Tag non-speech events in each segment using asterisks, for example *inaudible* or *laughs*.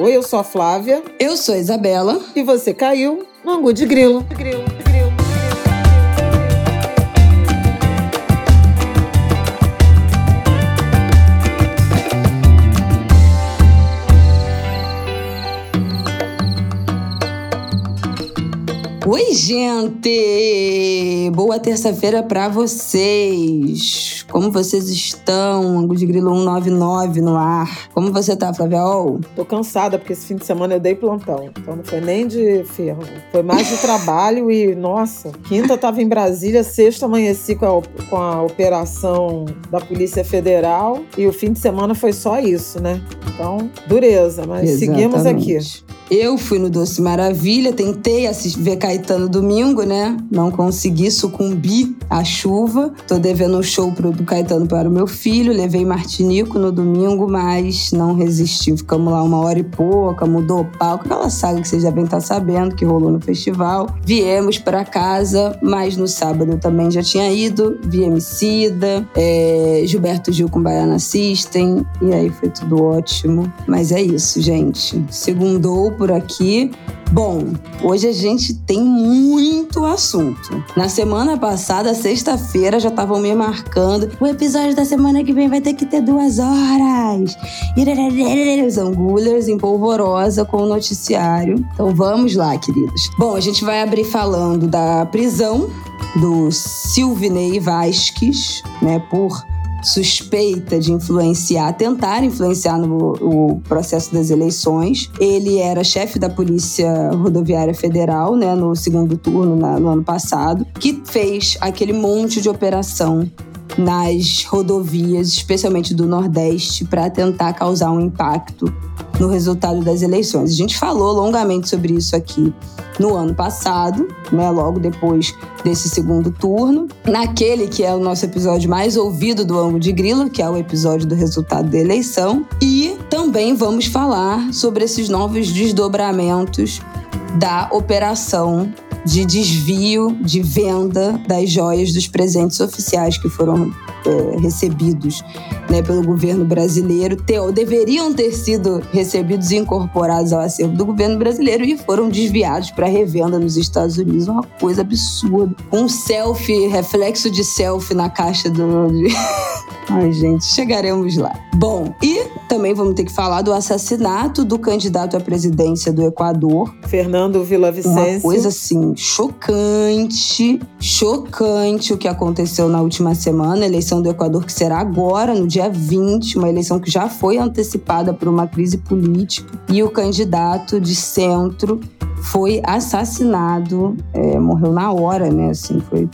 Oi, eu sou a Flávia. Eu sou a Isabela. E você caiu no Angu de Grilo. De grilo, Oi, gente! Boa terça-feira para vocês. Como vocês estão? Angu de Grilo 199 no ar. Como você tá, Flávia? Oh. Tô cansada porque esse fim de semana eu dei plantão. Então não foi nem de ferro. Foi mais de trabalho e, nossa, quinta tava em Brasília, sexta amanheci com a, com a operação da Polícia Federal e o fim de semana foi só isso, né? Então, dureza, mas Exatamente. seguimos aqui. Eu fui no Doce Maravilha, tentei assistir, ver Caetano domingo, né? Não consegui, sucumbi à chuva. Tô devendo um show pro, Caetano para o meu filho. Levei Martinico no domingo, mas não resisti. Ficamos lá uma hora e pouca, mudou o palco. Aquela saga que vocês devem estar sabendo que rolou no festival. Viemos para casa, mas no sábado eu também já tinha ido. Vi Emicida, é, Gilberto Gil com Baiana System. E aí foi tudo ótimo. Mas é isso, gente. Segundou por aqui. Bom, hoje a gente tem muito assunto. Na semana passada, sexta-feira, já estavam me marcando. O episódio da semana que vem vai ter que ter duas horas. Os angulhas em polvorosa com o noticiário. Então vamos lá, queridos. Bom, a gente vai abrir falando da prisão do Silvinei Vasques, né, por suspeita de influenciar, tentar influenciar no o processo das eleições. Ele era chefe da Polícia Rodoviária Federal, né, no segundo turno na, no ano passado, que fez aquele monte de operação nas rodovias, especialmente do Nordeste, para tentar causar um impacto no resultado das eleições. A gente falou longamente sobre isso aqui no ano passado, né, logo depois desse segundo turno, naquele que é o nosso episódio mais ouvido do Ângulo de Grilo, que é o episódio do resultado da eleição, e também vamos falar sobre esses novos desdobramentos da operação de desvio de venda das joias dos presentes oficiais que foram é, recebidos né, pelo governo brasileiro, ter, deveriam ter sido recebidos e incorporados ao acervo do governo brasileiro e foram desviados para revenda nos Estados Unidos. Uma coisa absurda. Um selfie, reflexo de selfie na caixa do. *laughs* Ai, gente, chegaremos lá. Bom, e também vamos ter que falar do assassinato do candidato à presidência do Equador. Fernando Villavicencio. Uma coisa assim, chocante, chocante o que aconteceu na última semana, a eleição do Equador que será agora, no dia 20, uma eleição que já foi antecipada por uma crise política, e o candidato de centro foi assassinado, é, morreu na hora, né? Assim, foi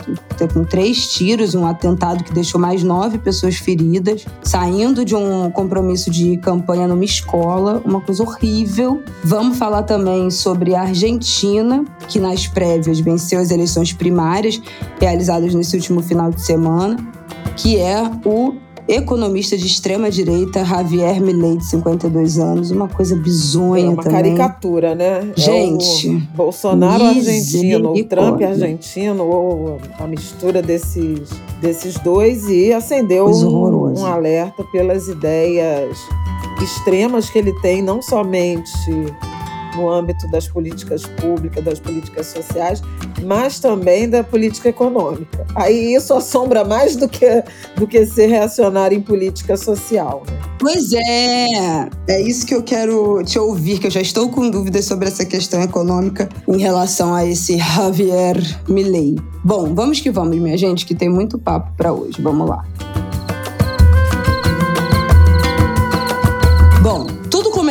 com três tiros, um atentado que deixou mais nove pessoas feridas, saindo de um compromisso de campanha numa escola, uma coisa horrível. Vamos falar também sobre a Argentina, que nas prévias venceu as eleições primárias realizadas nesse último final de semana, que é o economista de extrema direita, Javier Milei, de 52 anos, uma coisa bizonha é uma também. caricatura, né? Gente, é o Bolsonaro argentino, o Trump argentino, ou a mistura desses, desses dois e acendeu um, um alerta pelas ideias extremas que ele tem, não somente no âmbito das políticas públicas, das políticas sociais, mas também da política econômica. Aí isso assombra mais do que, do que ser reacionário em política social. Né? Pois é, é isso que eu quero te ouvir, que eu já estou com dúvidas sobre essa questão econômica em relação a esse Javier Milei. Bom, vamos que vamos, minha gente, que tem muito papo para hoje. Vamos lá.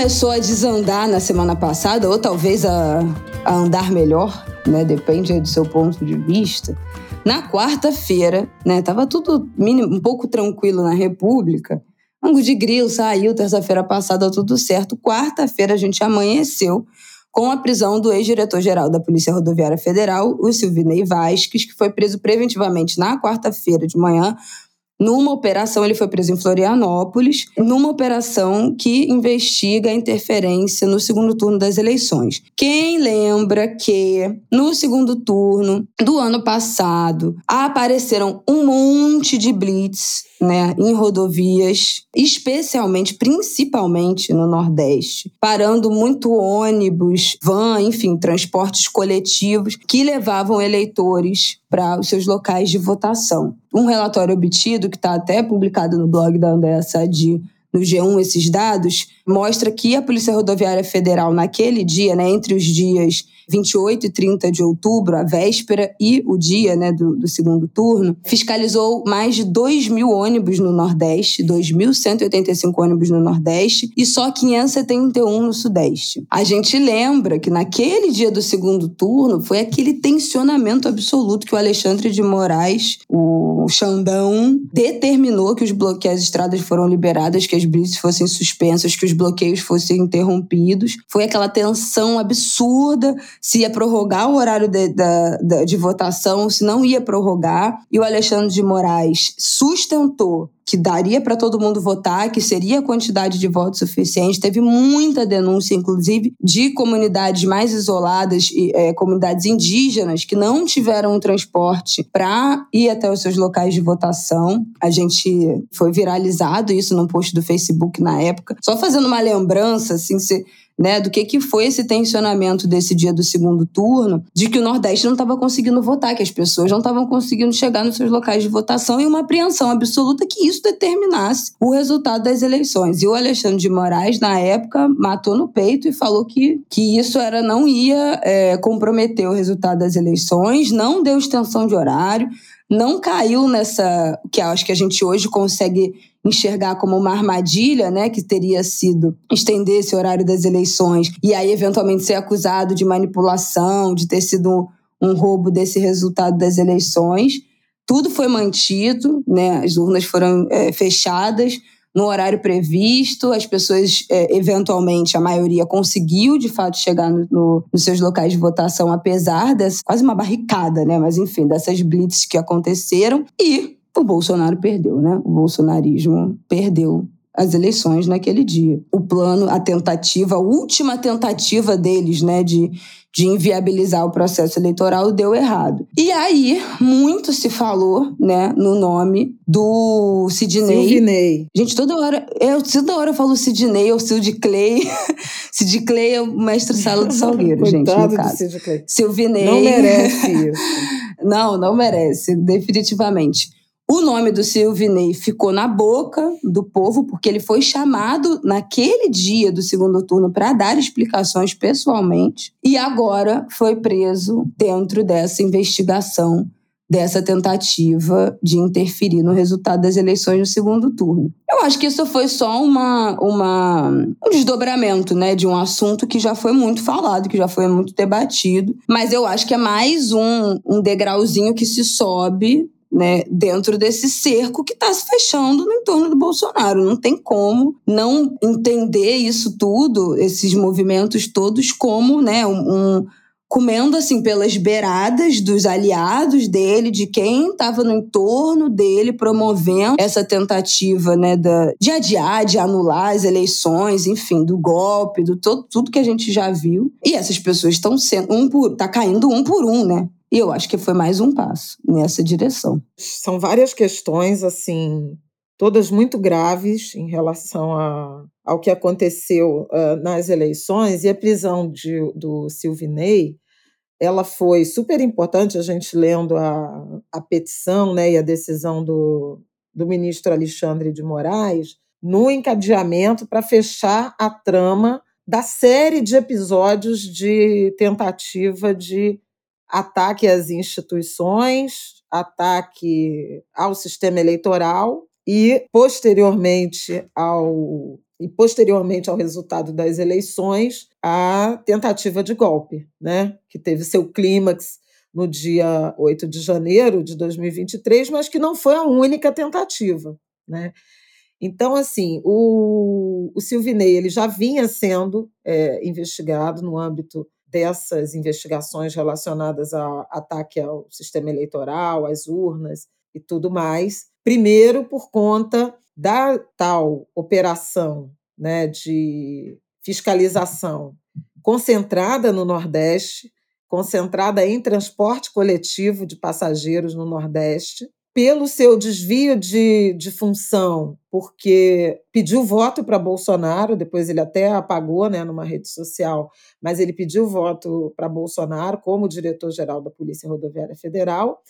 Começou a desandar na semana passada, ou talvez a, a andar melhor, né? Depende do seu ponto de vista. Na quarta-feira, né? Tava tudo um pouco tranquilo na República. Ango de Grilo saiu terça-feira passada, tudo certo. Quarta-feira a gente amanheceu com a prisão do ex-diretor-geral da Polícia Rodoviária Federal, o Silvinei Vasques, que foi preso preventivamente na quarta-feira de manhã numa operação, ele foi preso em Florianópolis, numa operação que investiga a interferência no segundo turno das eleições. Quem lembra que no segundo turno do ano passado apareceram um monte de blitz né, em rodovias, especialmente, principalmente no Nordeste, parando muito ônibus, van, enfim, transportes coletivos que levavam eleitores para os seus locais de votação. Um relatório obtido, que está até publicado no blog da Andréa Sadi, no G1 esses dados, mostra que a Polícia Rodoviária Federal, naquele dia, né, entre os dias 28 e 30 de outubro, a véspera e o dia né, do, do segundo turno, fiscalizou mais de 2 mil ônibus no Nordeste, 2.185 ônibus no Nordeste e só 571 no Sudeste. A gente lembra que naquele dia do segundo turno foi aquele tensionamento absoluto que o Alexandre de Moraes, o Xandão, determinou que os bloqueios, as estradas foram liberadas, que as blitz fossem suspensas, que os bloqueios fossem interrompidos. Foi aquela tensão absurda se ia prorrogar o horário de, de, de votação, se não ia prorrogar. E o Alexandre de Moraes sustentou que daria para todo mundo votar, que seria a quantidade de votos suficiente. Teve muita denúncia, inclusive, de comunidades mais isoladas, é, comunidades indígenas, que não tiveram um transporte para ir até os seus locais de votação. A gente foi viralizado isso num post do Facebook na época. Só fazendo uma lembrança, assim, se né, do que, que foi esse tensionamento desse dia do segundo turno, de que o Nordeste não estava conseguindo votar, que as pessoas não estavam conseguindo chegar nos seus locais de votação e uma apreensão absoluta que isso determinasse o resultado das eleições. E o Alexandre de Moraes, na época, matou no peito e falou que, que isso era não ia é, comprometer o resultado das eleições, não deu extensão de horário, não caiu nessa que acho que a gente hoje consegue enxergar como uma armadilha, né, que teria sido estender esse horário das eleições e aí eventualmente ser acusado de manipulação, de ter sido um roubo desse resultado das eleições. Tudo foi mantido, né, as urnas foram é, fechadas no horário previsto, as pessoas, é, eventualmente, a maioria conseguiu de fato chegar no, no, nos seus locais de votação, apesar dessa quase uma barricada, né? Mas enfim, dessas blitz que aconteceram. E o Bolsonaro perdeu, né? O bolsonarismo perdeu as eleições naquele dia. O plano, a tentativa, a última tentativa deles, né, de, de inviabilizar o processo eleitoral deu errado. E aí, muito se falou, né, no nome do Sidney. Sidney. Gente, toda hora, eu, toda hora eu falo Sidney ou Sid Clay. *laughs* Sid Clay é o mestre sala do Salgueiro, *laughs* gente, no caso. Sid Clay. Silvinei. Não merece *laughs* isso. não, não merece, definitivamente. O nome do Silvinei ficou na boca do povo porque ele foi chamado naquele dia do segundo turno para dar explicações pessoalmente e agora foi preso dentro dessa investigação dessa tentativa de interferir no resultado das eleições no segundo turno. Eu acho que isso foi só uma, uma, um desdobramento né, de um assunto que já foi muito falado, que já foi muito debatido, mas eu acho que é mais um, um degrauzinho que se sobe né, dentro desse cerco que está se fechando no entorno do Bolsonaro. Não tem como não entender isso tudo, esses movimentos todos, como né, um, um comendo assim pelas beiradas dos aliados dele, de quem estava no entorno dele, promovendo essa tentativa né, da, de adiar, de anular as eleições, enfim, do golpe, do todo, tudo que a gente já viu. E essas pessoas estão sendo um por, tá caindo um por um, né? E eu acho que foi mais um passo nessa direção. São várias questões, assim, todas muito graves em relação a, ao que aconteceu uh, nas eleições, e a prisão de, do Silvinei, ela foi super importante, a gente lendo a, a petição né, e a decisão do, do ministro Alexandre de Moraes, no encadeamento para fechar a trama da série de episódios de tentativa de ataque às instituições, ataque ao sistema eleitoral e posteriormente ao e posteriormente ao resultado das eleições, a tentativa de golpe, né, que teve seu clímax no dia 8 de janeiro de 2023, mas que não foi a única tentativa, né? Então, assim, o, o Silvinei ele já vinha sendo é, investigado no âmbito dessas investigações relacionadas ao ataque ao sistema eleitoral, às urnas e tudo mais. Primeiro, por conta da tal operação né, de fiscalização concentrada no Nordeste, concentrada em transporte coletivo de passageiros no Nordeste, pelo seu desvio de, de função, porque pediu voto para Bolsonaro, depois ele até apagou né, numa rede social, mas ele pediu voto para Bolsonaro como diretor-geral da Polícia Rodoviária Federal,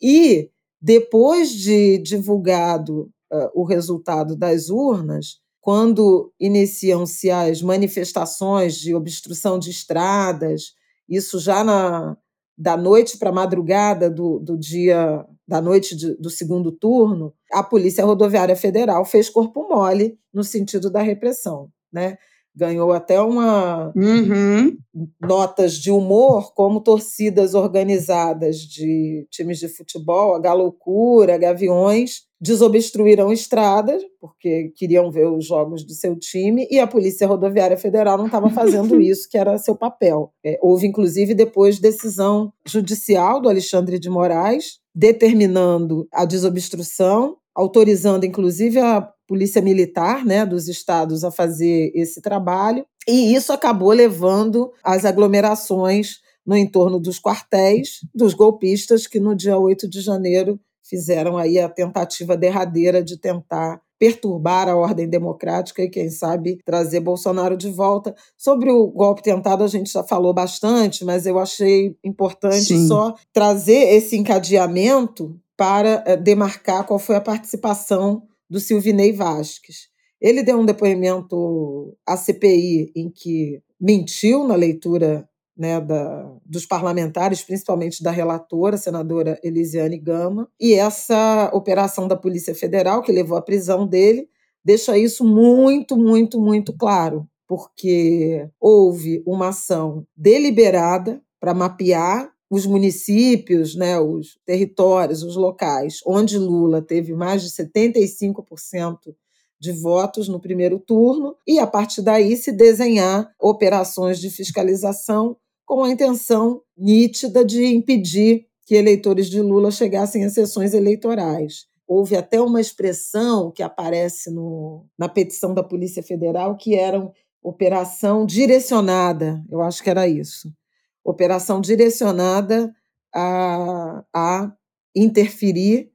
e depois de divulgado uh, o resultado das urnas, quando iniciam-se as manifestações de obstrução de estradas, isso já na, da noite para a madrugada do, do dia da noite de, do segundo turno, a Polícia Rodoviária Federal fez corpo mole no sentido da repressão, né? Ganhou até uma uhum. notas de humor, como torcidas organizadas de times de futebol, a Galoucura, Gaviões, desobstruíram estradas, porque queriam ver os jogos do seu time, e a Polícia Rodoviária Federal não estava fazendo *laughs* isso, que era seu papel. É, houve, inclusive, depois decisão judicial do Alexandre de Moraes, determinando a desobstrução, autorizando, inclusive, a Polícia Militar né, dos estados a fazer esse trabalho, e isso acabou levando às aglomerações no entorno dos quartéis dos golpistas que no dia 8 de janeiro fizeram aí a tentativa derradeira de tentar perturbar a ordem democrática e, quem sabe, trazer Bolsonaro de volta. Sobre o golpe tentado, a gente já falou bastante, mas eu achei importante Sim. só trazer esse encadeamento para eh, demarcar qual foi a participação do Silvinei Vasques. Ele deu um depoimento à CPI em que mentiu na leitura né, da, dos parlamentares, principalmente da relatora, senadora Elisiane Gama, e essa operação da Polícia Federal, que levou à prisão dele, deixa isso muito, muito, muito claro, porque houve uma ação deliberada para mapear os municípios, né, os territórios, os locais onde Lula teve mais de 75% de votos no primeiro turno e, a partir daí, se desenhar operações de fiscalização com a intenção nítida de impedir que eleitores de Lula chegassem às sessões eleitorais. Houve até uma expressão que aparece no, na petição da Polícia Federal que era operação direcionada, eu acho que era isso. Operação direcionada a, a interferir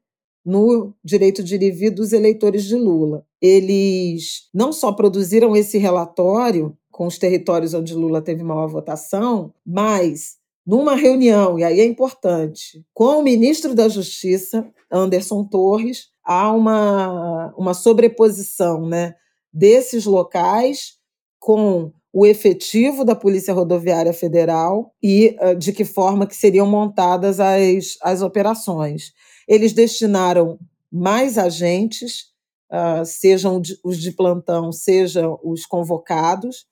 no direito de ir dos eleitores de Lula. Eles não só produziram esse relatório com os territórios onde Lula teve maior votação, mas numa reunião, e aí é importante, com o ministro da Justiça, Anderson Torres, há uma, uma sobreposição né, desses locais com o efetivo da Polícia Rodoviária Federal e uh, de que forma que seriam montadas as, as operações. Eles destinaram mais agentes, uh, sejam os de plantão, sejam os convocados,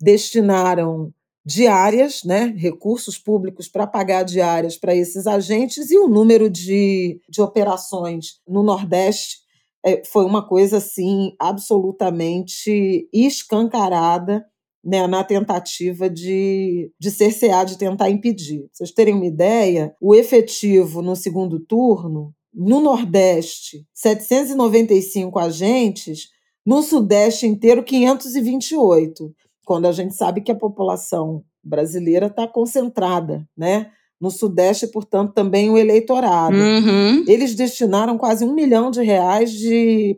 destinaram diárias, né, recursos públicos para pagar diárias para esses agentes, e o número de, de operações no Nordeste é, foi uma coisa assim absolutamente escancarada né, na tentativa de, de cercear, de tentar impedir. Pra vocês terem uma ideia, o efetivo no segundo turno, no Nordeste, 795 agentes, no Sudeste inteiro, 528, quando a gente sabe que a população brasileira está concentrada, né? No Sudeste, portanto, também o eleitorado. Uhum. Eles destinaram quase um milhão de reais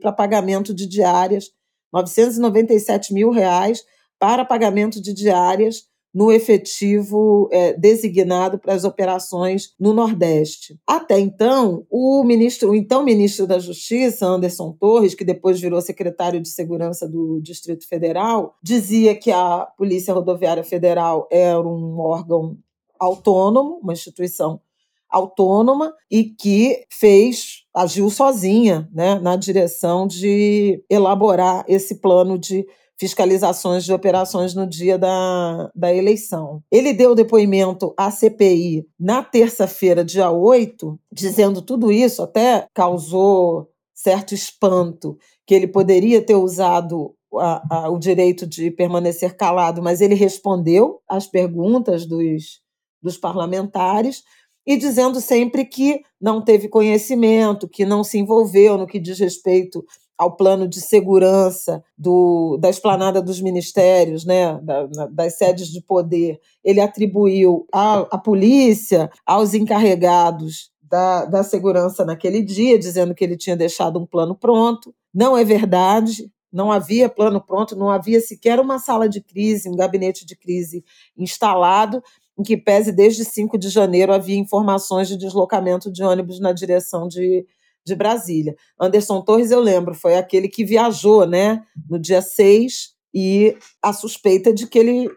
para pagamento de diárias, 997 mil reais para pagamento de diárias no efetivo é, designado para as operações no Nordeste. Até então, o ministro, o então ministro da Justiça, Anderson Torres, que depois virou secretário de Segurança do Distrito Federal, dizia que a Polícia Rodoviária Federal era um órgão autônomo, uma instituição autônoma e que fez agiu sozinha, né, na direção de elaborar esse plano de fiscalizações de operações no dia da, da eleição. Ele deu depoimento à CPI na terça-feira, dia 8, dizendo tudo isso, até causou certo espanto, que ele poderia ter usado a, a, o direito de permanecer calado, mas ele respondeu às perguntas dos, dos parlamentares e dizendo sempre que não teve conhecimento, que não se envolveu no que diz respeito ao plano de segurança do, da esplanada dos ministérios, né, da, das sedes de poder. Ele atribuiu à polícia, aos encarregados da, da segurança naquele dia, dizendo que ele tinha deixado um plano pronto. Não é verdade, não havia plano pronto, não havia sequer uma sala de crise, um gabinete de crise instalado, em que pese desde 5 de janeiro havia informações de deslocamento de ônibus na direção de, de Brasília. Anderson Torres, eu lembro, foi aquele que viajou né, no dia 6 e a suspeita de que ele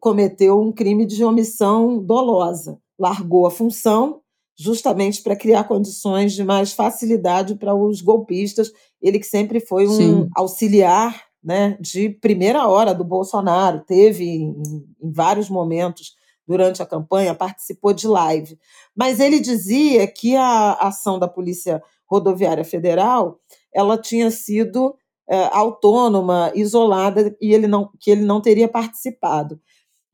cometeu um crime de omissão dolosa. Largou a função justamente para criar condições de mais facilidade para os golpistas. Ele que sempre foi um Sim. auxiliar né, de primeira hora do Bolsonaro, teve em, em vários momentos durante a campanha, participou de live. Mas ele dizia que a ação da Polícia Rodoviária Federal ela tinha sido é, autônoma, isolada, e ele não, que ele não teria participado.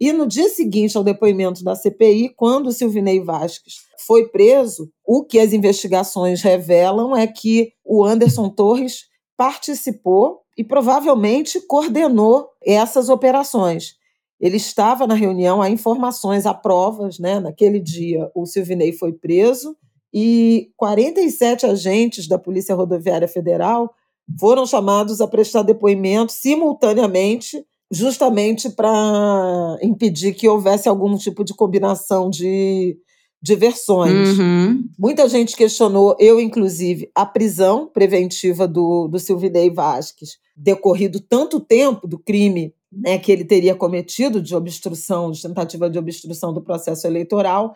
E no dia seguinte ao depoimento da CPI, quando Silvinei Vasques foi preso, o que as investigações revelam é que o Anderson Torres participou e provavelmente coordenou essas operações. Ele estava na reunião, há informações, há provas, né? Naquele dia, o Silvinei foi preso e 47 agentes da Polícia Rodoviária Federal foram chamados a prestar depoimento simultaneamente justamente para impedir que houvesse algum tipo de combinação de, de versões. Uhum. Muita gente questionou, eu inclusive, a prisão preventiva do, do Silvinei Vasques, decorrido tanto tempo do crime né, que ele teria cometido de obstrução, de tentativa de obstrução do processo eleitoral,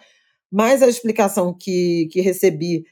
mas a explicação que, que recebi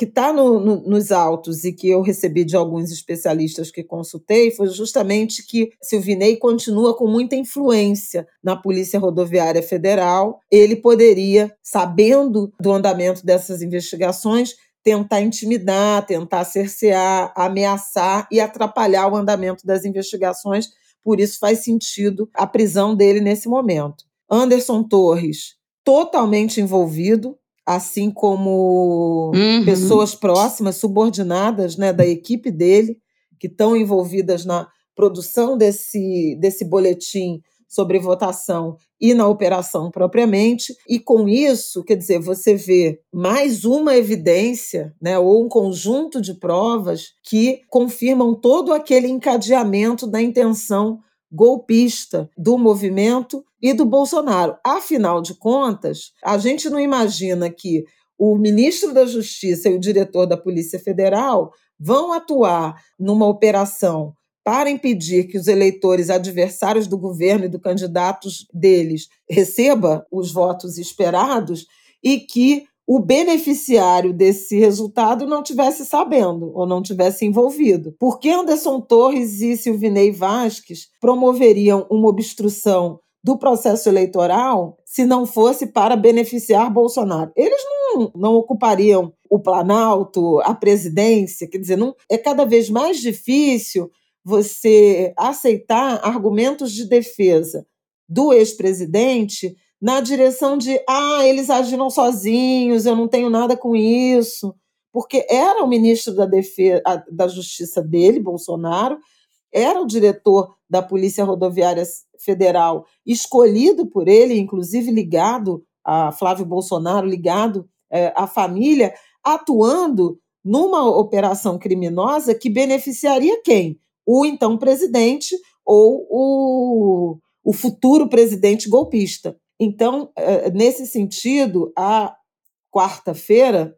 que está no, no, nos autos e que eu recebi de alguns especialistas que consultei foi justamente que Silvinei continua com muita influência na Polícia Rodoviária Federal. Ele poderia, sabendo do andamento dessas investigações, tentar intimidar, tentar cercear, ameaçar e atrapalhar o andamento das investigações. Por isso faz sentido a prisão dele nesse momento. Anderson Torres, totalmente envolvido, assim como uhum. pessoas próximas, subordinadas né, da equipe dele, que estão envolvidas na produção desse, desse boletim sobre votação e na operação propriamente. E com isso, quer dizer, você vê mais uma evidência, né, ou um conjunto de provas que confirmam todo aquele encadeamento da intenção golpista do movimento e do Bolsonaro. Afinal de contas, a gente não imagina que o ministro da Justiça e o diretor da Polícia Federal vão atuar numa operação para impedir que os eleitores adversários do governo e do candidatos deles receba os votos esperados e que o beneficiário desse resultado não tivesse sabendo ou não tivesse envolvido. Por que Anderson Torres e Silvinei Vasques promoveriam uma obstrução do processo eleitoral se não fosse para beneficiar Bolsonaro? Eles não, não ocupariam o Planalto, a presidência, quer dizer, não, é cada vez mais difícil você aceitar argumentos de defesa do ex-presidente na direção de ah, eles agiram sozinhos, eu não tenho nada com isso, porque era o ministro da defesa da Justiça dele, Bolsonaro, era o diretor da Polícia Rodoviária Federal, escolhido por ele, inclusive ligado a Flávio Bolsonaro, ligado é, à família, atuando numa operação criminosa que beneficiaria quem? O então presidente ou o, o futuro presidente golpista. Então, eh, nesse sentido, a quarta-feira,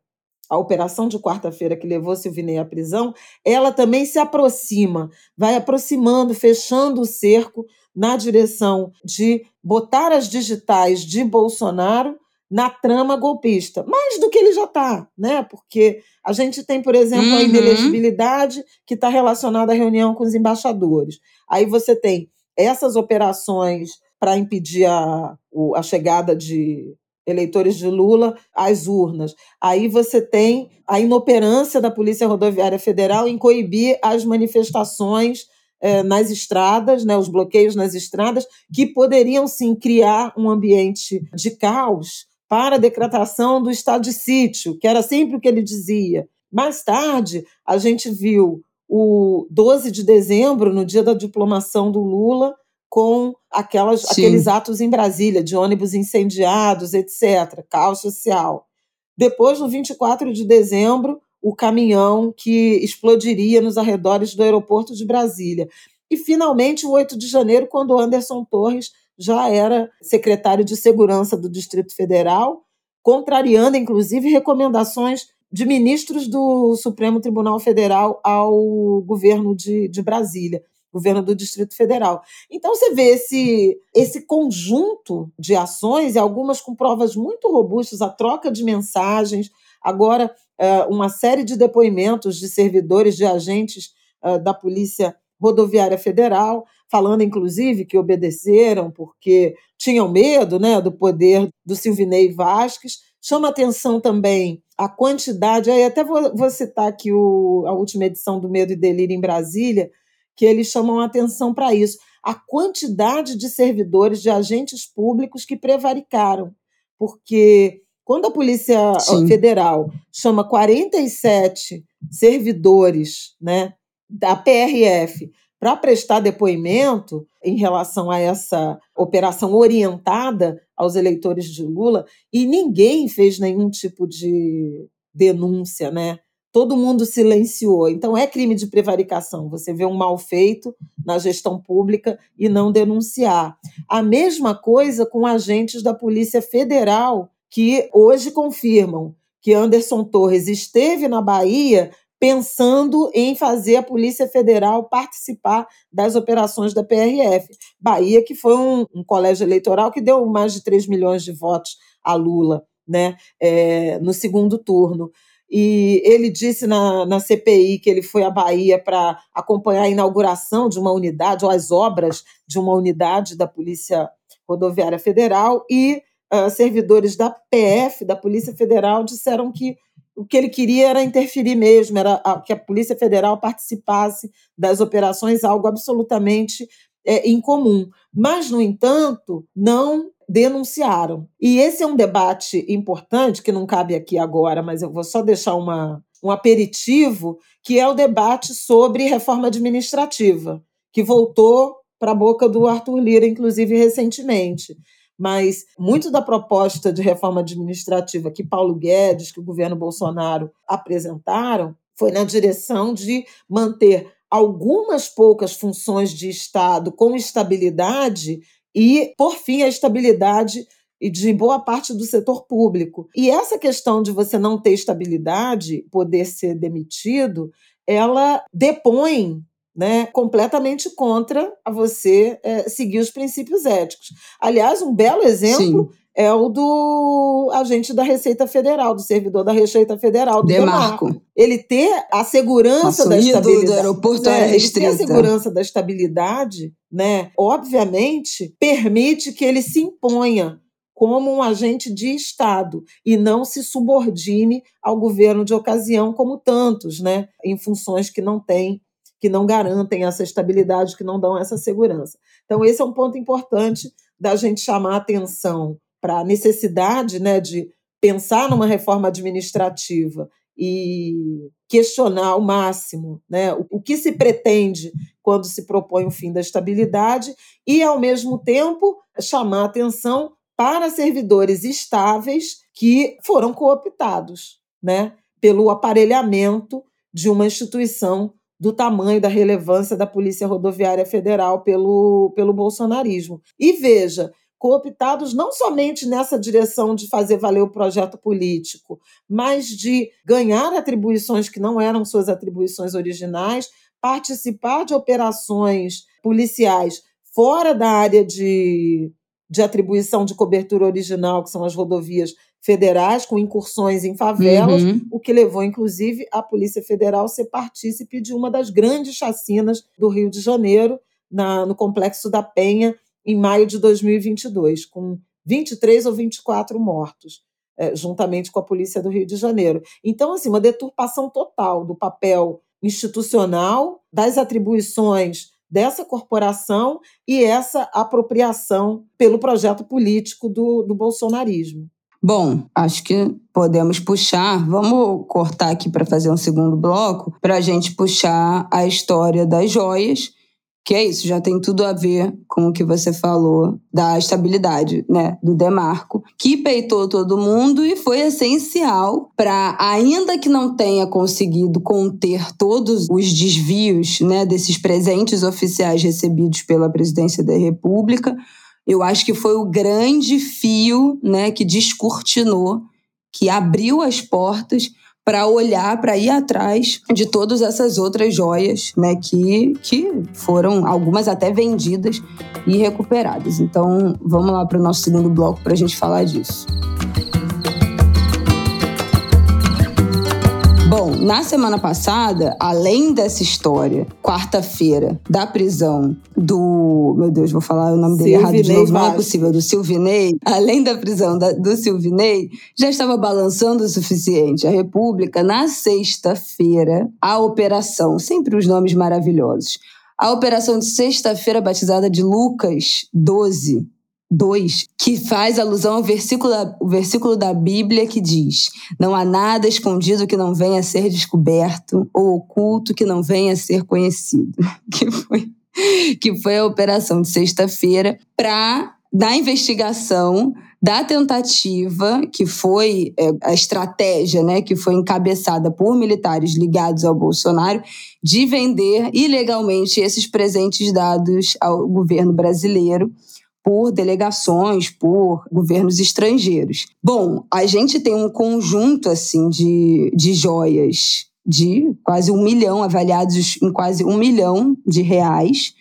a operação de quarta-feira que levou Silvinei à prisão, ela também se aproxima, vai aproximando, fechando o cerco na direção de botar as digitais de Bolsonaro na trama golpista, mais do que ele já está, né? Porque a gente tem, por exemplo, uhum. a inelegibilidade que está relacionada à reunião com os embaixadores. Aí você tem essas operações para impedir a, a chegada de eleitores de Lula às urnas. Aí você tem a inoperância da Polícia Rodoviária Federal em coibir as manifestações eh, nas estradas, né, os bloqueios nas estradas, que poderiam sim criar um ambiente de caos para a decretação do estado de sítio, que era sempre o que ele dizia. Mais tarde, a gente viu o 12 de dezembro, no dia da diplomação do Lula, com aquelas, aqueles atos em Brasília, de ônibus incendiados, etc., caos social. Depois, no 24 de dezembro, o caminhão que explodiria nos arredores do aeroporto de Brasília. E, finalmente, o 8 de janeiro, quando Anderson Torres já era secretário de Segurança do Distrito Federal, contrariando, inclusive, recomendações de ministros do Supremo Tribunal Federal ao governo de, de Brasília, governo do Distrito Federal. Então você vê esse, esse conjunto de ações, e algumas com provas muito robustas, a troca de mensagens, agora é, uma série de depoimentos de servidores, de agentes é, da Polícia Rodoviária Federal, falando inclusive que obedeceram porque tinham medo né, do poder do Silvinei Vasques. Chama atenção também a quantidade, aí até vou, vou citar aqui o, a última edição do Medo e Delírio em Brasília, que eles chamam atenção para isso. A quantidade de servidores, de agentes públicos que prevaricaram, porque quando a Polícia Sim. Federal chama 47 servidores né, da PRF para prestar depoimento em relação a essa operação orientada aos eleitores de Lula, e ninguém fez nenhum tipo de denúncia, né? Todo mundo silenciou. Então é crime de prevaricação. Você vê um mal feito na gestão pública e não denunciar. A mesma coisa com agentes da Polícia Federal que hoje confirmam que Anderson Torres esteve na Bahia pensando em fazer a Polícia Federal participar das operações da PRF. Bahia, que foi um, um colégio eleitoral que deu mais de 3 milhões de votos a Lula né, é, no segundo turno. E ele disse na, na CPI que ele foi à Bahia para acompanhar a inauguração de uma unidade, ou as obras de uma unidade da Polícia Rodoviária Federal, e uh, servidores da PF, da Polícia Federal, disseram que o que ele queria era interferir mesmo, era que a Polícia Federal participasse das operações, algo absolutamente é, incomum. Mas, no entanto, não denunciaram. E esse é um debate importante, que não cabe aqui agora, mas eu vou só deixar uma, um aperitivo, que é o debate sobre reforma administrativa, que voltou para a boca do Arthur Lira, inclusive recentemente mas muito da proposta de reforma administrativa que Paulo Guedes, que o governo Bolsonaro apresentaram, foi na direção de manter algumas poucas funções de Estado com estabilidade e, por fim, a estabilidade e de boa parte do setor público. E essa questão de você não ter estabilidade, poder ser demitido, ela depõe né, completamente contra a você é, seguir os princípios éticos. Aliás, um belo exemplo Sim. é o do agente da Receita Federal, do servidor da Receita Federal, do Demarco. Demarco. Ele ter a segurança Nossa, da estabilidade. Do aeroporto né, ele ter a segurança da estabilidade, né, obviamente, permite que ele se imponha como um agente de Estado e não se subordine ao governo de ocasião, como tantos, né, em funções que não têm que não garantem essa estabilidade, que não dão essa segurança. Então, esse é um ponto importante da gente chamar atenção para a necessidade né, de pensar numa reforma administrativa e questionar ao máximo né, o, o que se pretende quando se propõe o fim da estabilidade e, ao mesmo tempo, chamar atenção para servidores estáveis que foram cooptados né, pelo aparelhamento de uma instituição do tamanho, da relevância da Polícia Rodoviária Federal pelo, pelo bolsonarismo. E veja, cooptados não somente nessa direção de fazer valer o projeto político, mas de ganhar atribuições que não eram suas atribuições originais, participar de operações policiais fora da área de, de atribuição de cobertura original, que são as rodovias federais com incursões em favelas, uhum. o que levou, inclusive, a Polícia Federal a ser partícipe de uma das grandes chacinas do Rio de Janeiro, na, no Complexo da Penha, em maio de 2022, com 23 ou 24 mortos, é, juntamente com a Polícia do Rio de Janeiro. Então, assim, uma deturpação total do papel institucional, das atribuições dessa corporação e essa apropriação pelo projeto político do, do bolsonarismo. Bom, acho que podemos puxar, vamos cortar aqui para fazer um segundo bloco, para a gente puxar a história das joias que é isso, já tem tudo a ver com o que você falou da estabilidade, né, do Demarco, que peitou todo mundo e foi essencial para, ainda que não tenha conseguido conter todos os desvios, né, desses presentes oficiais recebidos pela presidência da República, eu acho que foi o grande fio, né, que descortinou, que abriu as portas para olhar, para ir atrás de todas essas outras joias, né, que, que foram algumas até vendidas e recuperadas. Então, vamos lá para o nosso segundo bloco para a gente falar disso. Bom, na semana passada, além dessa história, quarta-feira, da prisão do. Meu Deus, vou falar o nome dele Silvinei errado de novo, não é possível, do Silvinei. Além da prisão da, do Silvinei, já estava balançando o suficiente. A República, na sexta-feira, a operação, sempre os nomes maravilhosos. A operação de sexta-feira, batizada de Lucas 12, 2, que faz alusão ao versículo, o versículo da Bíblia que diz: Não há nada escondido que não venha a ser descoberto, ou oculto que não venha a ser conhecido. *laughs* Que foi, que foi a operação de sexta-feira para, da investigação da tentativa, que foi é, a estratégia, né, que foi encabeçada por militares ligados ao Bolsonaro, de vender ilegalmente esses presentes dados ao governo brasileiro por delegações, por governos estrangeiros. Bom, a gente tem um conjunto assim de, de joias de quase um milhão, avaliados em quase um milhão de reais,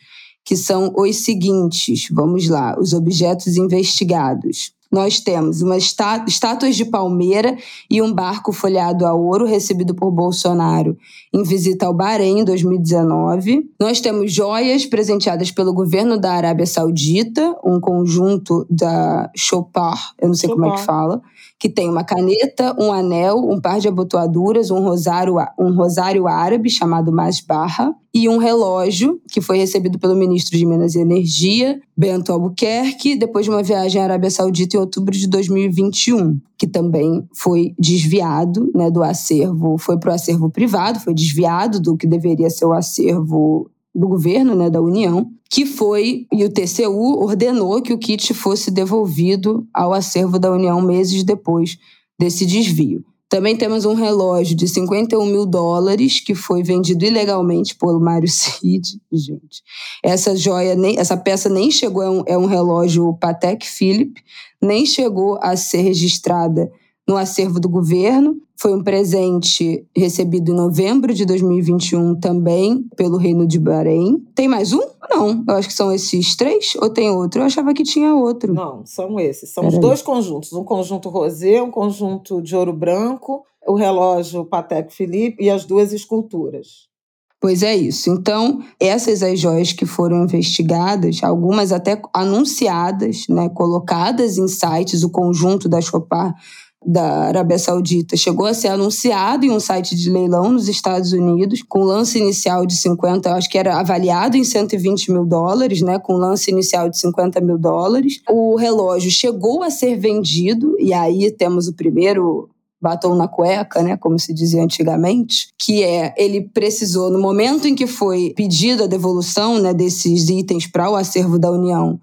que são os seguintes. Vamos lá, os objetos investigados nós temos uma está, estátuas de palmeira e um barco folhado a ouro recebido por Bolsonaro em visita ao Bahrein em 2019. Nós temos joias presenteadas pelo governo da Arábia Saudita, um conjunto da Chopar, eu não sei Chopar. como é que fala, que tem uma caneta, um anel, um par de abotoaduras, um rosário, um rosário árabe chamado Masbarra e um relógio que foi recebido pelo ministro de Minas e Energia, Bento Albuquerque, depois de uma viagem à Arábia Saudita em outubro de 2021, que também foi desviado né, do acervo, foi para o acervo privado, foi desviado do que deveria ser o acervo do governo, né, da União, que foi, e o TCU ordenou que o kit fosse devolvido ao acervo da União meses depois desse desvio. Também temos um relógio de 51 mil dólares que foi vendido ilegalmente pelo Mário *laughs* Cid. Gente, essa joia, nem, essa peça nem chegou, é um, é um relógio Patek Philippe, nem chegou a ser registrada no acervo do governo. Foi um presente recebido em novembro de 2021 também pelo Reino de Bahrein. Tem mais um? Não, eu acho que são esses três ou tem outro? Eu achava que tinha outro. Não, são esses. São Pera os dois conjuntos, um conjunto rosé, um conjunto de ouro branco, o relógio Patek Philippe e as duas esculturas. Pois é isso. Então, essas as joias que foram investigadas, algumas até anunciadas, né, colocadas em sites, o conjunto da Chopard da Arábia Saudita chegou a ser anunciado em um site de leilão nos Estados Unidos, com lance inicial de 50, acho que era avaliado em 120 mil dólares, né, com lance inicial de 50 mil dólares. O relógio chegou a ser vendido, e aí temos o primeiro batom na cueca, né, como se dizia antigamente, que é ele precisou no momento em que foi pedida a devolução, né, desses itens para o acervo da União,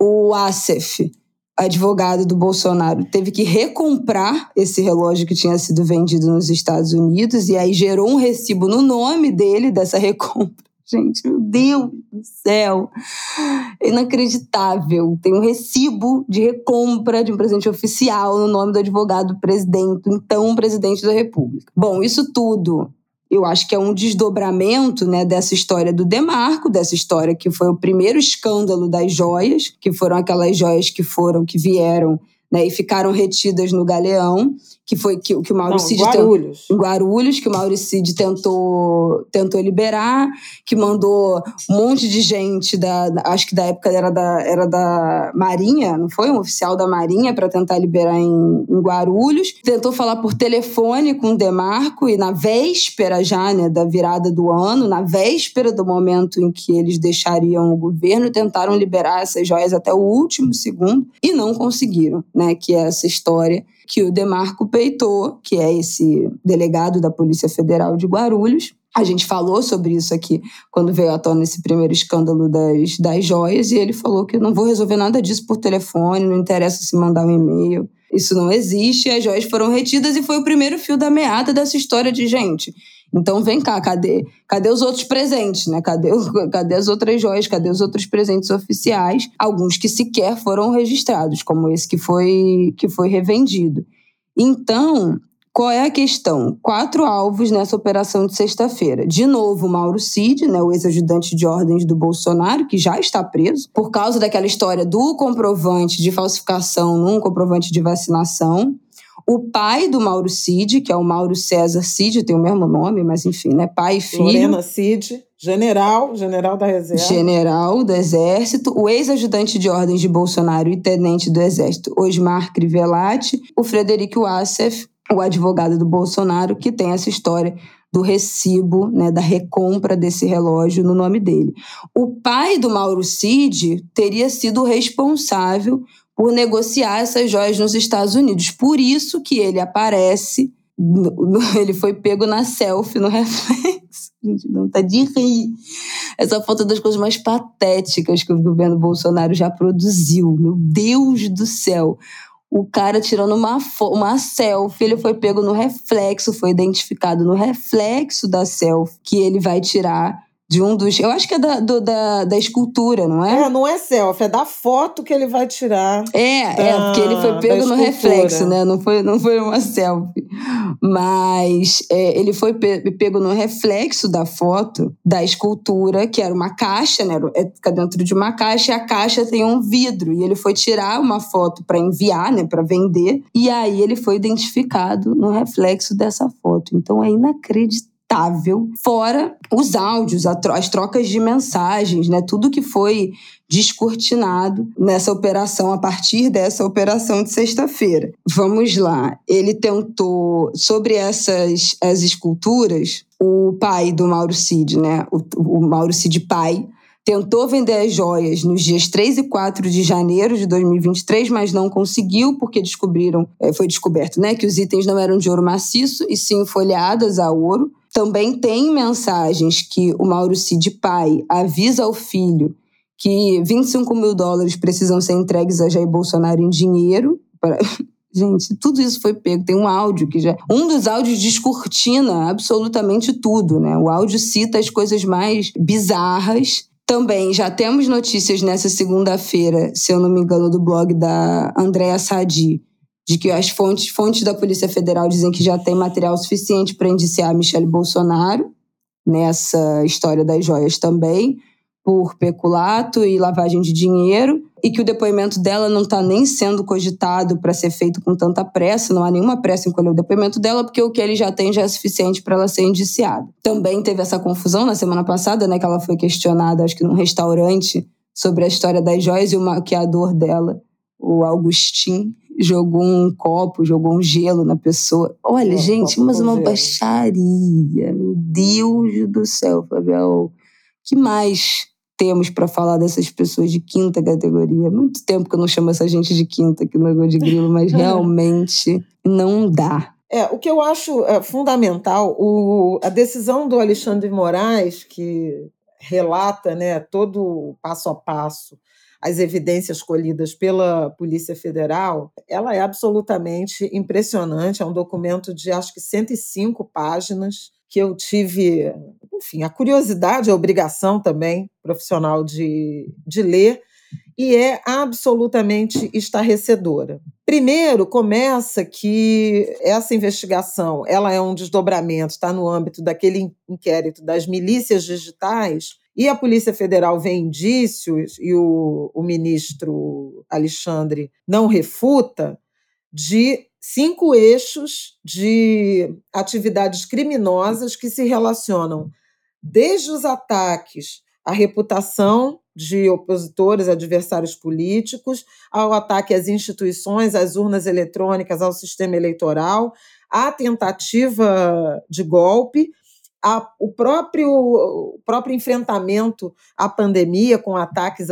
o ASEF advogado do Bolsonaro teve que recomprar esse relógio que tinha sido vendido nos Estados Unidos e aí gerou um recibo no nome dele dessa recompra. *laughs* Gente, meu Deus do céu! Inacreditável. Tem um recibo de recompra de um presente oficial no nome do advogado presidente, então presidente da República. Bom, isso tudo eu acho que é um desdobramento né, dessa história do Demarco, dessa história que foi o primeiro escândalo das joias, que foram aquelas joias que foram, que vieram né, e ficaram retidas no galeão que foi que, que o Mauricídio... Guarulhos. Tem, em Guarulhos, que o Mauricídio tentou, tentou liberar, que mandou um monte de gente, da, acho que da época era da, era da Marinha, não foi? Um oficial da Marinha para tentar liberar em, em, Guarulhos. Tentou falar por telefone com o Demarco e na véspera já, né, da virada do ano, na véspera do momento em que eles deixariam o governo, tentaram liberar essas joias até o último segundo e não conseguiram, né? né, que é essa história que o Demarco Que é esse delegado da Polícia Federal de Guarulhos, a gente falou sobre isso aqui quando veio à tona esse primeiro escândalo das, das joias, e ele falou que não vou resolver nada disso por telefone, não interessa se mandar um e-mail. Isso não existe, as joias foram retidas e foi o primeiro fio da meada dessa história de gente. Então vem cá, cadê, cadê os outros presentes, né? Cadê, *laughs* cadê as outras joias? Cadê os outros presentes oficiais? Alguns que sequer foram registrados, como esse que foi que foi revendido. Então, qual é a questão? Quatro alvos nessa operação de sexta-feira. De novo, Mauro Cid, né, o ex-ajudante de ordens do Bolsonaro, que já está preso, por causa daquela história do comprovante de falsificação num comprovante de vacinação. O pai do Mauro Cid, que é o Mauro César Cid, tem o mesmo nome, mas enfim, né? Pai e filho. Lorena Cid, general, general da reserva. General do Exército, o ex-ajudante de ordens de Bolsonaro e tenente do Exército, Osmar Crivellati, o Frederico Wassef, o advogado do Bolsonaro, que tem essa história do recibo, né, da recompra desse relógio no nome dele. O pai do Mauro Cid teria sido responsável por negociar essas joias nos Estados Unidos. Por isso que ele aparece, *laughs* ele foi pego na selfie no reflexo. *laughs* Gente, não tá de rir. Essa foto é das coisas mais patéticas que o governo Bolsonaro já produziu. Meu Deus do céu o cara tirando uma, uma selfie, ele foi pego no reflexo, foi identificado no reflexo da selfie que ele vai tirar de um dos. Eu acho que é da, do, da, da escultura, não é? É, não é selfie, é da foto que ele vai tirar. É, da, é, porque ele foi pego no reflexo, né? Não foi, não foi uma selfie. Mas é, ele foi pego no reflexo da foto da escultura, que era uma caixa, né? É, fica dentro de uma caixa e a caixa tem um vidro. E ele foi tirar uma foto para enviar, né? Para vender. E aí ele foi identificado no reflexo dessa foto. Então é inacreditável fora os áudios, as trocas de mensagens, né? Tudo que foi descortinado nessa operação, a partir dessa operação de sexta-feira. Vamos lá. Ele tentou, sobre essas as esculturas, o pai do Mauro Cid, né? O, o Mauro Cid pai, tentou vender as joias nos dias 3 e 4 de janeiro de 2023, mas não conseguiu porque descobriram, eh, foi descoberto, né, que os itens não eram de ouro maciço e sim folheadas a ouro. Também tem mensagens que o Mauro Cid pai avisa ao filho que 25 mil dólares precisam ser entregues a Jair Bolsonaro em dinheiro. Para... *laughs* Gente, tudo isso foi pego. Tem um áudio que já. Um dos áudios descortina absolutamente tudo, né? O áudio cita as coisas mais bizarras. Também já temos notícias nessa segunda-feira, se eu não me engano, do blog da Andréa Sadi, de que as fontes, fontes da Polícia Federal dizem que já tem material suficiente para indiciar Michele Bolsonaro nessa história das joias também, por peculato e lavagem de dinheiro, e que o depoimento dela não está nem sendo cogitado para ser feito com tanta pressa, não há nenhuma pressa em colher o depoimento dela, porque o que ele já tem já é suficiente para ela ser indiciada. Também teve essa confusão na semana passada, né, que ela foi questionada, acho que num restaurante, sobre a história das joias e o maquiador dela, o Augustin, jogou um copo, jogou um gelo na pessoa. Olha, gente, mas uma gelo. baixaria. Meu Deus do céu, Fabião. que mais temos para falar dessas pessoas de quinta categoria? Muito tempo que eu não chamo essa gente de quinta aqui no Gol de Grilo, mas *laughs* realmente não dá. É, o que eu acho é, fundamental, o, a decisão do Alexandre Moraes, que relata né, todo o passo a passo as evidências colhidas pela Polícia Federal, ela é absolutamente impressionante. É um documento de acho que 105 páginas que eu tive, enfim, a curiosidade, a obrigação também profissional de, de ler e é absolutamente estarrecedora. Primeiro, começa que essa investigação ela é um desdobramento, está no âmbito daquele inquérito das milícias digitais, e a Polícia Federal vê indícios, e o, o ministro Alexandre não refuta, de cinco eixos de atividades criminosas que se relacionam desde os ataques à reputação de opositores, adversários políticos, ao ataque às instituições, às urnas eletrônicas, ao sistema eleitoral, à tentativa de golpe a, o, próprio, o próprio enfrentamento à pandemia, com ataques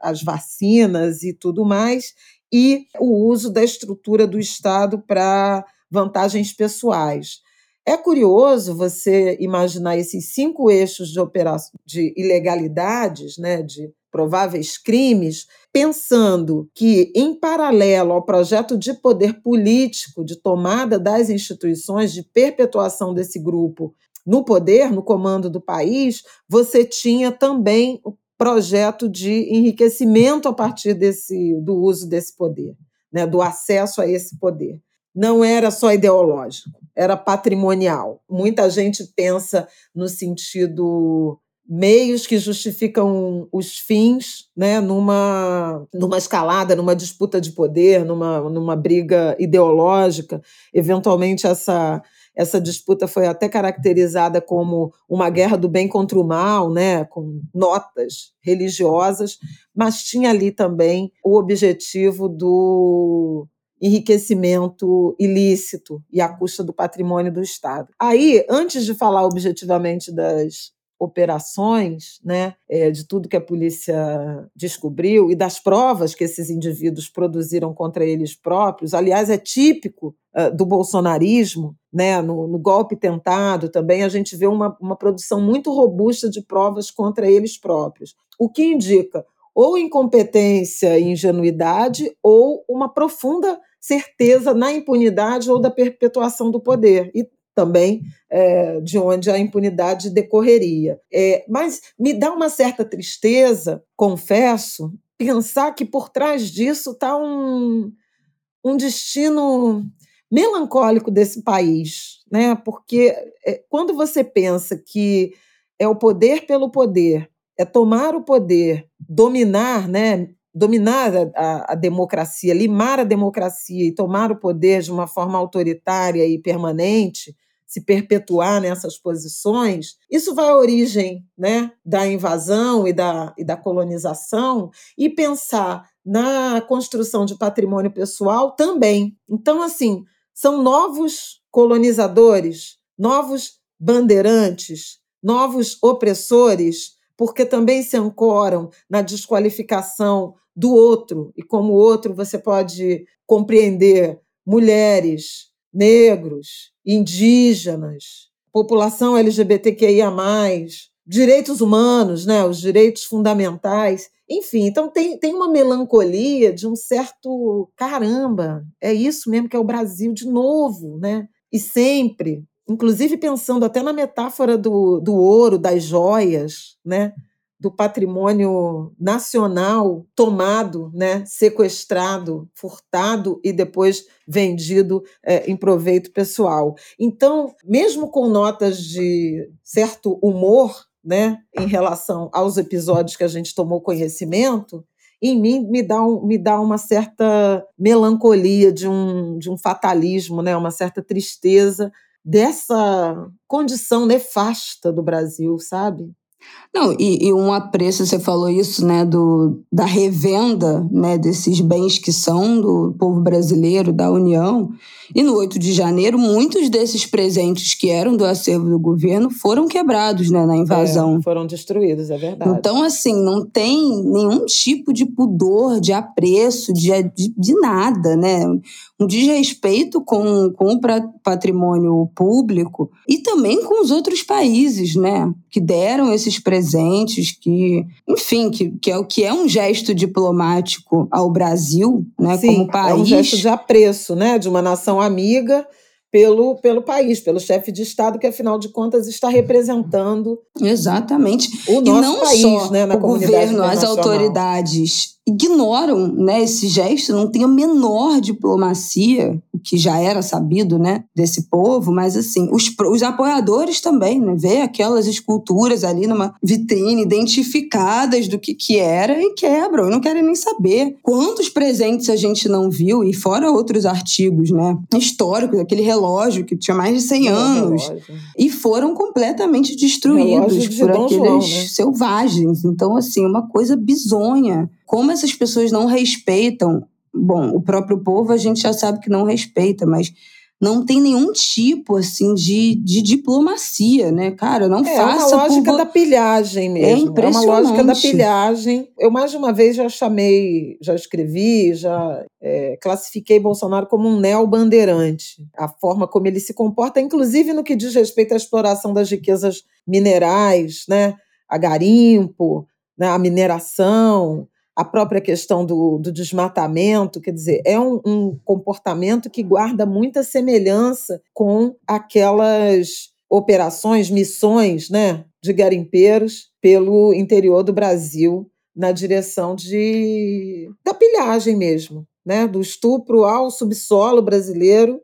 às vacinas e tudo mais, e o uso da estrutura do Estado para vantagens pessoais. É curioso você imaginar esses cinco eixos de de ilegalidades, né, de prováveis crimes, pensando que, em paralelo ao projeto de poder político, de tomada das instituições, de perpetuação desse grupo no poder, no comando do país, você tinha também o projeto de enriquecimento a partir desse, do uso desse poder, né, do acesso a esse poder. Não era só ideológico, era patrimonial. Muita gente pensa no sentido meios que justificam os fins, né, numa, numa escalada, numa disputa de poder, numa, numa briga ideológica. Eventualmente, essa, essa disputa foi até caracterizada como uma guerra do bem contra o mal, né, com notas religiosas, mas tinha ali também o objetivo do enriquecimento ilícito e à custa do patrimônio do Estado. Aí, antes de falar objetivamente das operações, né, é, de tudo que a polícia descobriu e das provas que esses indivíduos produziram contra eles próprios. Aliás, é típico uh, do bolsonarismo, né, no, no, golpe tentado também a gente vê uma, uma produção muito robusta de provas contra eles próprios, o que indica ou incompetência e ingenuidade ou uma profunda certeza na impunidade ou da perpetuação do poder. E também é, de onde a impunidade decorreria. É, mas me dá uma certa tristeza, confesso, pensar que por trás disso está um, um destino melancólico desse país, né? Porque é, quando você pensa que é o poder pelo poder, é tomar o poder, dominar, né? Dominar a, a, democracia, limar a democracia e tomar o poder de uma forma autoritária e permanente, se perpetuar nessas posições, isso vai à origem né, da invasão e da, e da colonização, e pensar na construção de patrimônio pessoal também. Então, assim, são novos colonizadores, novos bandeirantes, novos opressores, porque também se ancoram na desqualificação do outro, e como outro você pode compreender mulheres, negros, indígenas, população LGBTQIA, direitos humanos, né, os direitos fundamentais. Enfim, então tem, tem uma melancolia de um certo caramba, é isso mesmo que é o Brasil de novo, né? E sempre, inclusive pensando até na metáfora do, do ouro, das joias, né? do patrimônio nacional tomado, né, sequestrado, furtado e depois vendido é, em proveito pessoal. Então, mesmo com notas de certo humor, né, em relação aos episódios que a gente tomou conhecimento, em mim me dá, um, me dá uma certa melancolia de um, de um fatalismo, né, uma certa tristeza dessa condição nefasta do Brasil, sabe? Não, e, e, um apreço, você falou isso, né, do, da revenda né, desses bens que são do povo brasileiro, da União. E no 8 de janeiro, muitos desses presentes que eram do acervo do governo foram quebrados né, na invasão. É, foram destruídos, é verdade. Então, assim, não tem nenhum tipo de pudor, de apreço, de, de, de nada, né? Um desrespeito com, com o patrimônio público e também com os outros países, né? Que deram esses presentes, que, enfim, que, que, é, que é um gesto diplomático ao Brasil, né? Sim, como país. É um gesto de apreço, né? De uma nação amiga pelo, pelo país, pelo chefe de Estado, que afinal de contas está representando exatamente o nosso e não país, só né, na o governo, as autoridades ignoram né, esse gesto, não tem a menor diplomacia, o que já era sabido né, desse povo, mas assim, os, os apoiadores também, né, vê aquelas esculturas ali numa vitrine identificadas do que, que era e quebram, e não querem nem saber. Quantos presentes a gente não viu, e fora outros artigos né, históricos, aquele relógio que tinha mais de 100 anos, relógio. e foram completamente destruídos de por aqueles João, né? selvagens. Então, assim, uma coisa bizonha. Como essas pessoas não respeitam, bom, o próprio povo a gente já sabe que não respeita, mas não tem nenhum tipo, assim, de, de diplomacia, né, cara? Não é, faça É uma lógica por... da pilhagem mesmo. É impressionante. É uma lógica da pilhagem. Eu mais de uma vez já chamei, já escrevi, já é, classifiquei Bolsonaro como um neobandeirante. A forma como ele se comporta, inclusive no que diz respeito à exploração das riquezas minerais, né? a garimpo, né? a mineração, a própria questão do, do desmatamento, quer dizer, é um, um comportamento que guarda muita semelhança com aquelas operações, missões né, de garimpeiros pelo interior do Brasil na direção de da pilhagem mesmo, né, do estupro ao subsolo brasileiro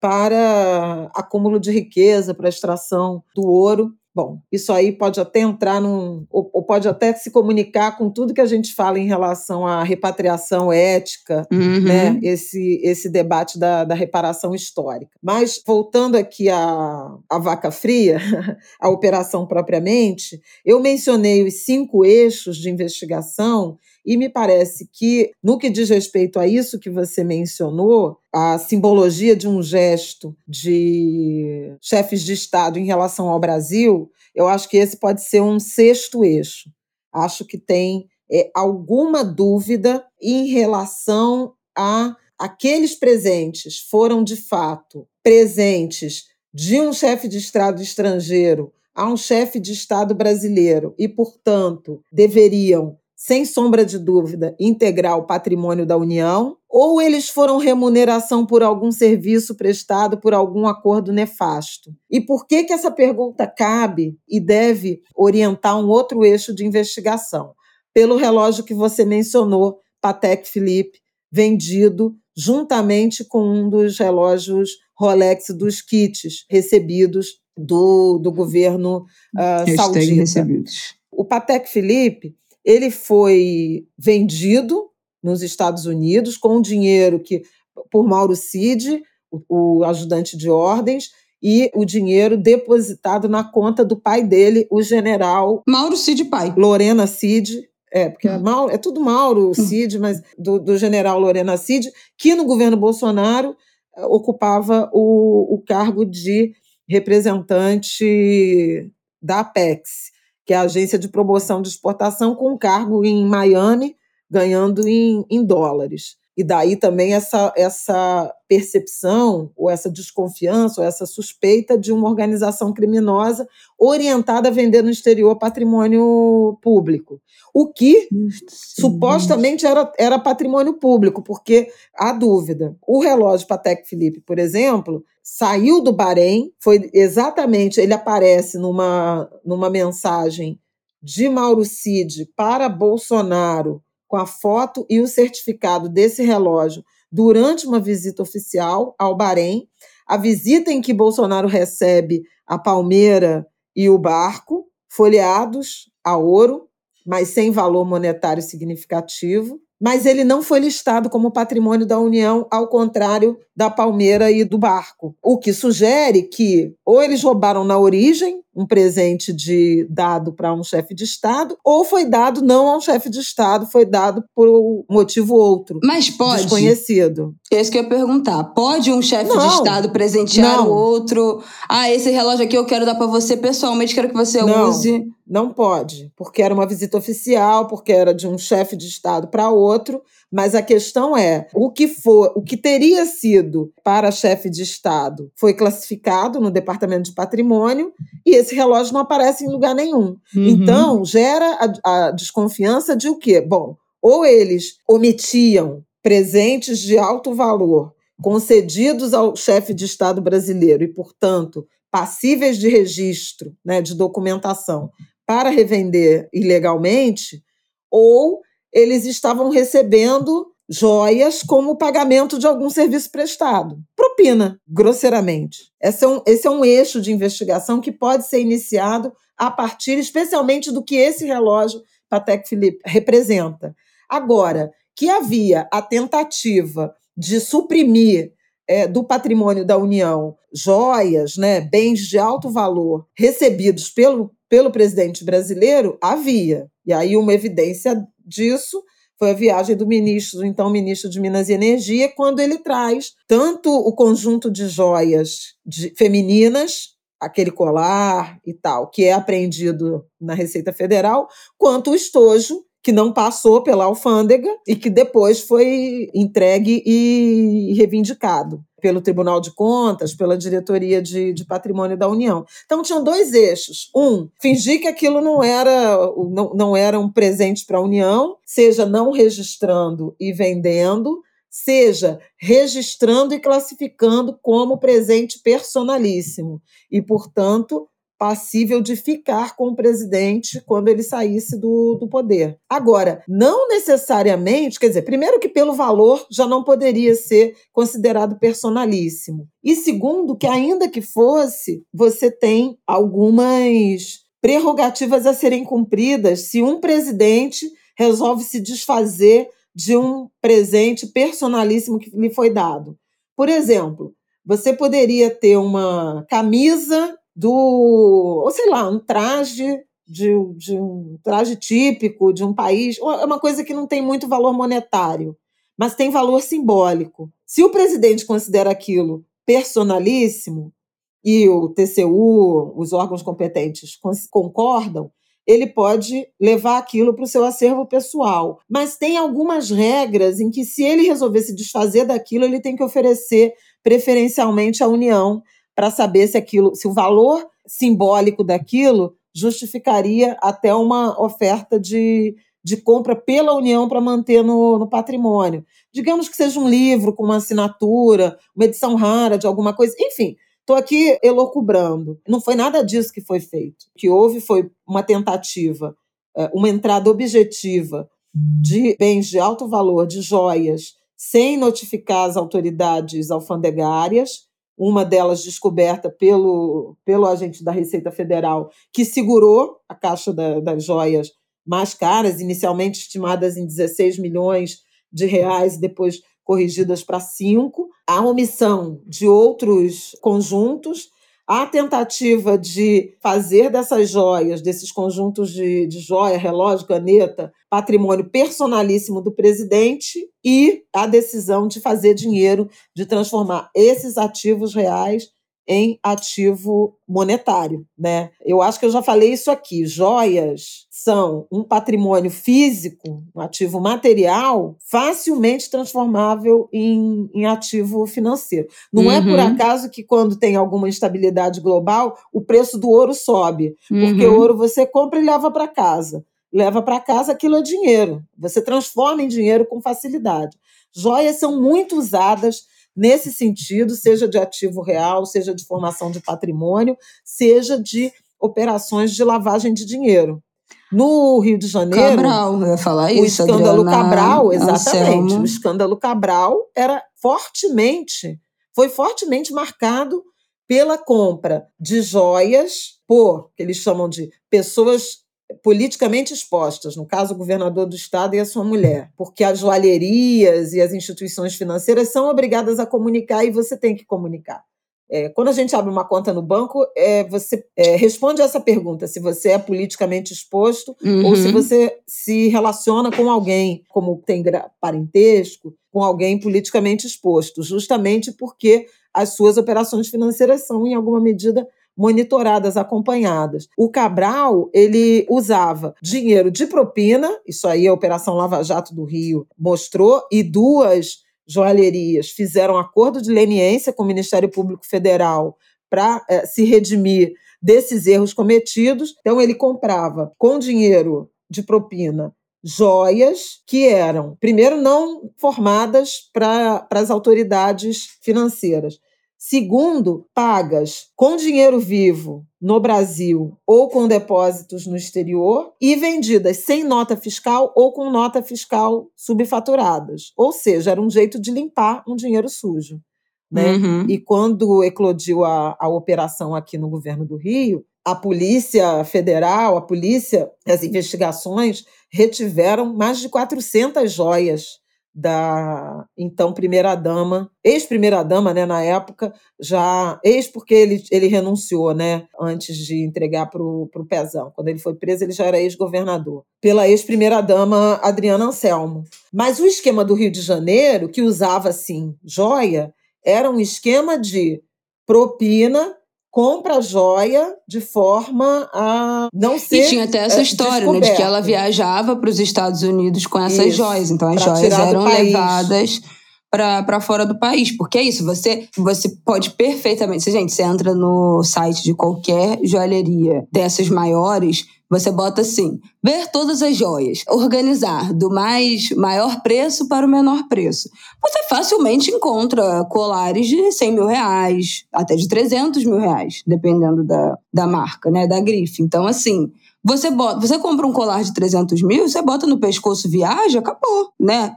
para acúmulo de riqueza, para extração do ouro Bom, isso aí pode até entrar num. Ou, ou, pode até se comunicar com tudo que a gente fala em relação à repatriação ética, uhum. né? Esse, esse debate da, da reparação histórica. Mas, voltando aqui à, à vaca fria, *laughs* a operação propriamente, eu mencionei os cinco eixos de investigação e me parece que, no que diz respeito a isso que você mencionou, a simbologia de um gesto de chefes de Estado em relação ao Brasil, eu acho que esse pode ser um sexto eixo. Acho que tem é, alguma dúvida em relação a aqueles presentes foram de fato presentes de um chefe de Estado estrangeiro a um chefe de Estado brasileiro e, portanto, deveriam sem sombra de dúvida, integrar o patrimônio da União, ou eles foram remuneração por algum serviço prestado por algum acordo nefasto? E por que, que essa pergunta cabe e deve orientar um outro eixo de investigação? Pelo relógio que você mencionou, Patek Philippe, vendido juntamente com um dos relógios Rolex dos kits recebidos do, do governo uh, saudita. Recebidos. O Patek Philippe ele foi vendido nos Estados Unidos com dinheiro que por Mauro Cid, o, o ajudante de ordens, e o dinheiro depositado na conta do pai dele, o general Mauro Cid pai. Lorena Cid, é, porque é, Mauro, é tudo Mauro hum. Cid, mas do, do, general Lorena Cid, que no governo Bolsonaro eh, ocupava o, o cargo de representante da Apex que é a agência de promoção de exportação, com um cargo em Miami, ganhando em, em dólares. E daí também essa, essa percepção, ou essa desconfiança, ou essa suspeita de uma organização criminosa orientada a vender no exterior patrimônio público. O que supostamente era, era patrimônio público, porque há dúvida. O relógio Patek Philippe, por exemplo, saiu do Bahrein, foi exatamente, ele aparece numa, numa mensagem de Mauro Cid para Bolsonaro com a foto e o certificado desse relógio durante uma visita oficial ao Bahrein, a visita em que Bolsonaro recebe a palmeira e o barco, folheados a ouro, mas sem valor monetário significativo, mas ele não foi listado como patrimônio da União, ao contrário da palmeira e do barco. O que sugere que ou eles roubaram na origem um presente de dado para um chefe de Estado, ou foi dado não a um chefe de Estado, foi dado por motivo outro. Mas pode. Desconhecido. É isso que eu ia perguntar. Pode um chefe de Estado presentear não. o outro? Ah, esse relógio aqui eu quero dar para você pessoalmente, quero que você não. use. Não pode, porque era uma visita oficial, porque era de um chefe de Estado para outro, mas a questão é, o que for, o que teria sido para chefe de Estado foi classificado no Departamento de Patrimônio e esse relógio não aparece em lugar nenhum. Uhum. Então, gera a, a desconfiança de o quê? Bom, ou eles omitiam presentes de alto valor concedidos ao chefe de Estado brasileiro e, portanto, passíveis de registro, né, de documentação, para revender ilegalmente, ou eles estavam recebendo joias como pagamento de algum serviço prestado. Propina, grosseiramente. Esse é, um, esse é um eixo de investigação que pode ser iniciado a partir, especialmente, do que esse relógio Patek Philippe representa. Agora, que havia a tentativa de suprimir é, do patrimônio da União joias, né, bens de alto valor recebidos pelo, pelo presidente brasileiro, havia. E aí uma evidência disso foi a viagem do ministro, então ministro de Minas e Energia, quando ele traz tanto o conjunto de joias de, femininas, aquele colar e tal, que é apreendido na Receita Federal, quanto o estojo que não passou pela alfândega e que depois foi entregue e reivindicado pelo Tribunal de Contas, pela Diretoria de, de Patrimônio da União. Então, tinham dois eixos. Um, fingir que aquilo não era, não, não era um presente para a União, seja não registrando e vendendo, seja registrando e classificando como presente personalíssimo. E, portanto, passível de ficar com o presidente quando ele saísse do, do poder. Agora, não necessariamente, quer dizer, primeiro que pelo valor já não poderia ser considerado personalíssimo. E segundo, que ainda que fosse, você tem algumas prerrogativas a serem cumpridas se um presidente resolve se desfazer de um presente personalíssimo que lhe foi dado. Por exemplo, você poderia ter uma camisa do, ou sei lá, um traje de, de um traje típico de um país, é uma coisa que não tem muito valor monetário, mas tem valor simbólico. Se o presidente considera aquilo personalíssimo e o TCU, os órgãos competentes concordam, ele pode levar aquilo para o seu acervo pessoal. Mas tem algumas regras em que, se ele resolver se desfazer daquilo, ele tem que oferecer preferencialmente à União para saber se aquilo, se o valor simbólico daquilo justificaria até uma oferta de, de compra pela União para manter no, no, patrimônio. Digamos que seja um livro com uma assinatura, uma edição rara de alguma coisa, enfim. Estou aqui elocubrando. Não foi nada disso que foi feito. O que houve foi uma tentativa, é, uma entrada objetiva de bens de alto valor, de joias, sem notificar as autoridades alfandegárias, uma delas descoberta pelo, pelo agente da Receita Federal, que segurou a caixa da, das joias mais caras, inicialmente estimadas em 16 milhões de reais, depois corrigidas para 5. A omissão de outros conjuntos a tentativa de fazer dessas joias, desses conjuntos de, de joia, relógio, caneta, patrimônio personalíssimo do presidente e a decisão de fazer dinheiro, de transformar esses ativos reais em ativo monetário, né? Eu acho que eu já falei isso aqui. Joias são um patrimônio físico, um ativo material, facilmente transformável em, em ativo financeiro. Não uhum. é por uhum. acaso que quando tem alguma instabilidade global, o preço do ouro sobe, uhum. porque o ouro você compra e leva para casa. Leva para casa aquilo é dinheiro. Você transforma em dinheiro com facilidade. Joias são muito usadas nesse sentido, seja de ativo real, seja de formação de patrimônio, seja de operações de lavagem de dinheiro. No Rio de Janeiro. Cabral, eu ia falar isso. O escândalo Adriana Cabral, exatamente. Anselmo. O escândalo Cabral era fortemente, foi fortemente marcado pela compra de joias por, que eles chamam de pessoas politicamente expostas, no caso o governador do estado e a sua mulher, porque as joalherias e as instituições financeiras são obrigadas a comunicar e você tem que comunicar. É, quando a gente abre uma conta no banco, é, você é, responde essa pergunta: se você é politicamente exposto uhum. ou se você se relaciona com alguém, como tem parentesco, com alguém politicamente exposto, justamente porque as suas operações financeiras são, em alguma medida, monitoradas, acompanhadas. O Cabral, ele usava dinheiro de propina, isso aí a Operação Lava Jato do Rio mostrou, e duas joalherias fizeram acordo de leniência com o Ministério Público Federal para é, se redimir desses erros cometidos. Então, ele comprava com dinheiro de propina joias que eram, primeiro, não formadas para as autoridades financeiras. Segundo, pagas com dinheiro vivo no Brasil ou com depósitos no exterior e vendidas sem nota fiscal ou com nota fiscal subfaturadas. Ou seja, era um jeito de limpar um dinheiro sujo. Né? Uhum. E quando eclodiu a, a operação aqui no governo do Rio, a Polícia Federal, a polícia, as investigações retiveram mais de 400 joias da então primeira-dama, ex-primeira-dama, né, na época, já ex porque ele, ele renunciou, né, antes de entregar para o Pezão. Quando ele foi preso, ele já era ex-governador. Pela ex-primeira-dama Adriana Anselmo. Mas o esquema do Rio de Janeiro, que usava, assim, joia, era um esquema de propina compra a joia de forma a não ser. E tinha até essa é, história, né, de que ela viajava para os Estados Unidos com essas isso, joias. Então as joias eram levadas para fora do país. Porque é isso, você, você pode perfeitamente. Gente, você entra no site de qualquer joalheria dessas maiores, você bota assim: ver todas as joias, organizar do mais maior preço para o menor preço. Você facilmente encontra colares de 100 mil reais, até de 300 mil reais, dependendo da, da marca, né, da grife. Então, assim, você, bota, você compra um colar de 300 mil, você bota no pescoço, viaja, acabou, né?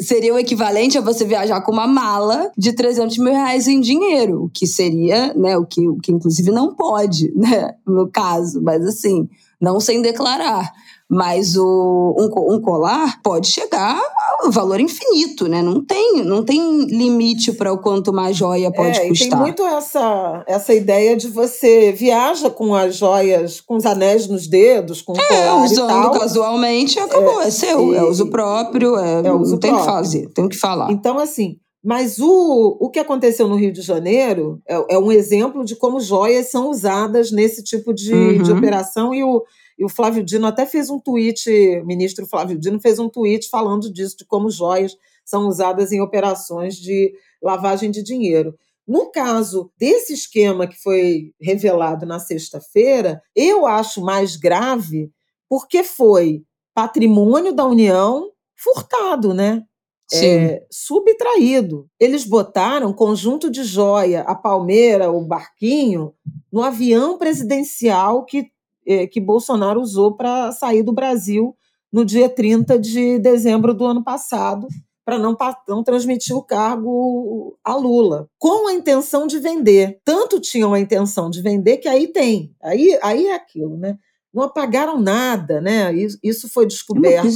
Seria o equivalente a você viajar com uma mala de 300 mil reais em dinheiro, o que seria, né, o que, o que inclusive não pode, né, no caso, mas assim não sem declarar. Mas o, um, um colar pode chegar a valor infinito, né? Não tem, não tem limite para o quanto uma joia pode é, custar. tem muito essa, essa ideia de você viaja com as joias, com os anéis nos dedos, com o é, colar usando e tal. casualmente, acabou. É, é seu, e, é uso próprio, é, é uso não tem o que fazer, tem que falar. Então, assim, mas o, o que aconteceu no Rio de Janeiro é, é, um exemplo de como joias são usadas nesse tipo de, uhum. de operação e o, e o Flávio Dino até fez um tweet, o ministro Flávio Dino fez um tweet falando disso, de como joias são usadas em operações de lavagem de dinheiro. No caso desse esquema que foi revelado na sexta-feira, eu acho mais grave porque foi patrimônio da União furtado, né? É, subtraído. Eles botaram conjunto de joia, a palmeira, o barquinho, no avião presidencial que é, que Bolsonaro usou para sair do Brasil no dia 30 de dezembro do ano passado, para não, não transmitir o cargo a Lula, com a intenção de vender. Tanto tinham a intenção de vender que aí tem, aí, aí é aquilo, né? Não apagaram nada, né? Isso foi descoberto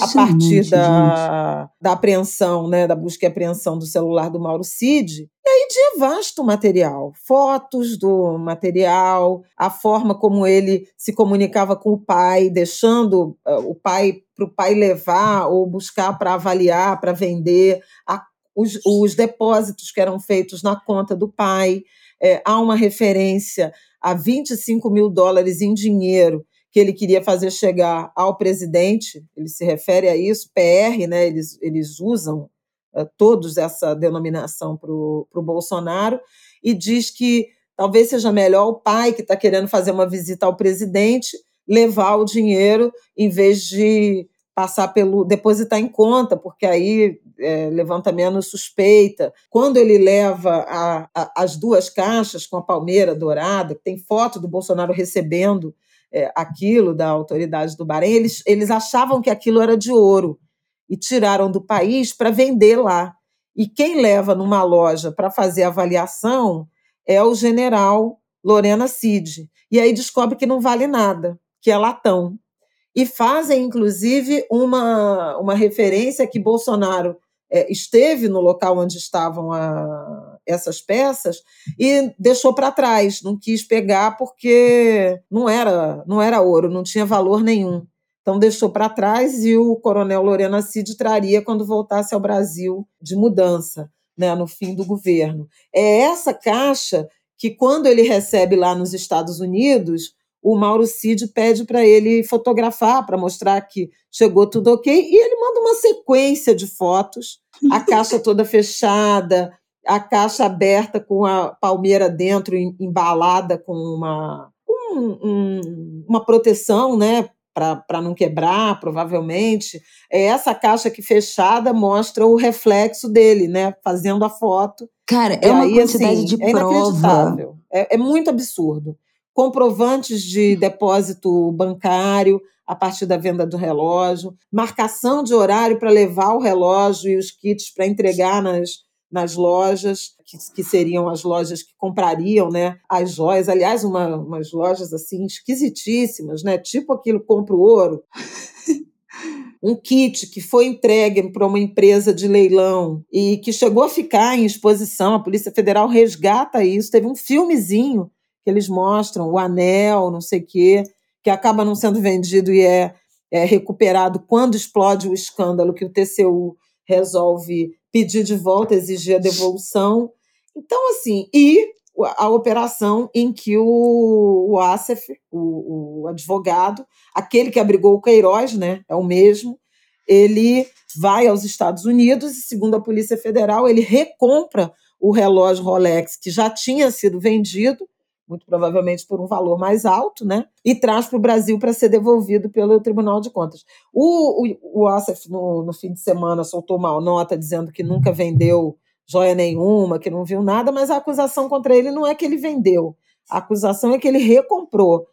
a partir da, da apreensão, né? Da busca e apreensão do celular do Mauro Cid. E aí de vasto material, fotos do material, a forma como ele se comunicava com o pai, deixando uh, o pai para o pai levar ou buscar para avaliar, para vender, a, os, os depósitos que eram feitos na conta do pai. É, há uma referência a 25 mil dólares em dinheiro que ele queria fazer chegar ao presidente, ele se refere a isso, PR, né, eles, eles usam uh, todos essa denominação para o Bolsonaro, e diz que talvez seja melhor o pai que está querendo fazer uma visita ao presidente levar o dinheiro em vez de passar pelo depositar em conta, porque aí é, levanta menos suspeita. Quando ele leva a, a, as duas caixas com a palmeira dourada, tem foto do Bolsonaro recebendo é, aquilo da autoridade do Bahrein, eles, eles achavam que aquilo era de ouro e tiraram do país para vender lá. E quem leva numa loja para fazer avaliação é o general Lorena Cid. E aí descobre que não vale nada, que é latão. E fazem, inclusive, uma, uma referência que Bolsonaro é, esteve no local onde estavam a, essas peças e deixou para trás, não quis pegar porque não era, não era ouro, não tinha valor nenhum. Então deixou para trás e o coronel Lorena Cid traria quando voltasse ao Brasil de mudança, né, no fim do governo. É essa caixa que quando ele recebe lá nos Estados Unidos, o Mauro Cid pede para ele fotografar, para mostrar que chegou tudo ok, e ele manda uma sequência de fotos, a caixa toda fechada, a caixa aberta com a palmeira dentro, embalada com uma, um, um, uma proteção, né? Para não quebrar, provavelmente. É essa caixa que fechada mostra o reflexo dele, né? Fazendo a foto. Cara, é uma aí, quantidade assim, de é prova. É, é muito absurdo comprovantes de depósito bancário a partir da venda do relógio, marcação de horário para levar o relógio e os kits para entregar nas, nas lojas, que, que, seriam as lojas que comprariam né, as joias. Aliás, uma, umas lojas assim esquisitíssimas, né? tipo aquilo compra o ouro. um kit que foi entregue para uma empresa de leilão e que chegou a ficar em exposição, a Polícia Federal resgata isso. Teve um filmezinho que eles mostram, o anel, não sei o quê, que acaba não sendo vendido e é, é recuperado quando explode o escândalo que o TCU resolve pedir de volta, exigir a devolução. Então, assim, e a operação em que o, o o, o, advogado, aquele que abrigou o Queiroz, né, é o mesmo, ele vai aos Estados Unidos e, segundo a Polícia Federal, ele recompra o relógio Rolex que já tinha sido vendido, muito provavelmente por um valor mais alto, né, e traz para o Brasil para ser devolvido pelo Tribunal de Contas. O, o, o no, no fim de semana, soltou uma nota dizendo que nunca vendeu joia nenhuma, que não viu nada, mas a acusação contra ele não é que ele vendeu. A acusação é que ele recomprou.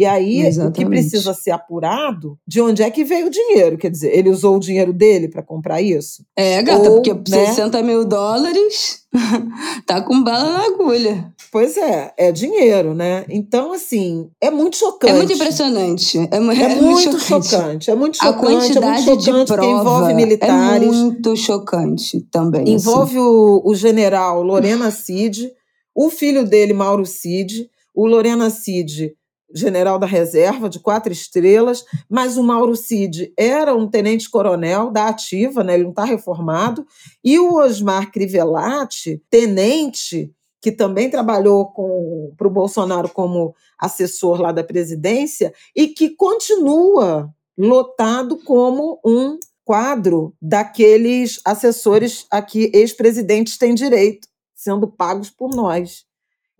E aí, Exatamente. o que precisa ser apurado, de onde é que veio o dinheiro? Quer dizer, ele usou o dinheiro dele para comprar isso? É, gata, Ou, porque né? 60 mil dólares *laughs* tá com bala na agulha. Pois é, é dinheiro, né? Então, assim, é muito chocante. É muito impressionante. É, é, *laughs* é muito, muito chocante. chocante. É muito chocante. A quantidade é muito chocante de prova envolve militares. É muito chocante também. Envolve assim. o, o general Lorena Cid, o filho dele, Mauro Cid. O Lorena Cid general da reserva de quatro estrelas, mas o Mauro Cid era um tenente-coronel da ativa, né? ele não está reformado, e o Osmar Crivellati, tenente, que também trabalhou para o Bolsonaro como assessor lá da presidência, e que continua lotado como um quadro daqueles assessores a que ex-presidentes têm direito, sendo pagos por nós.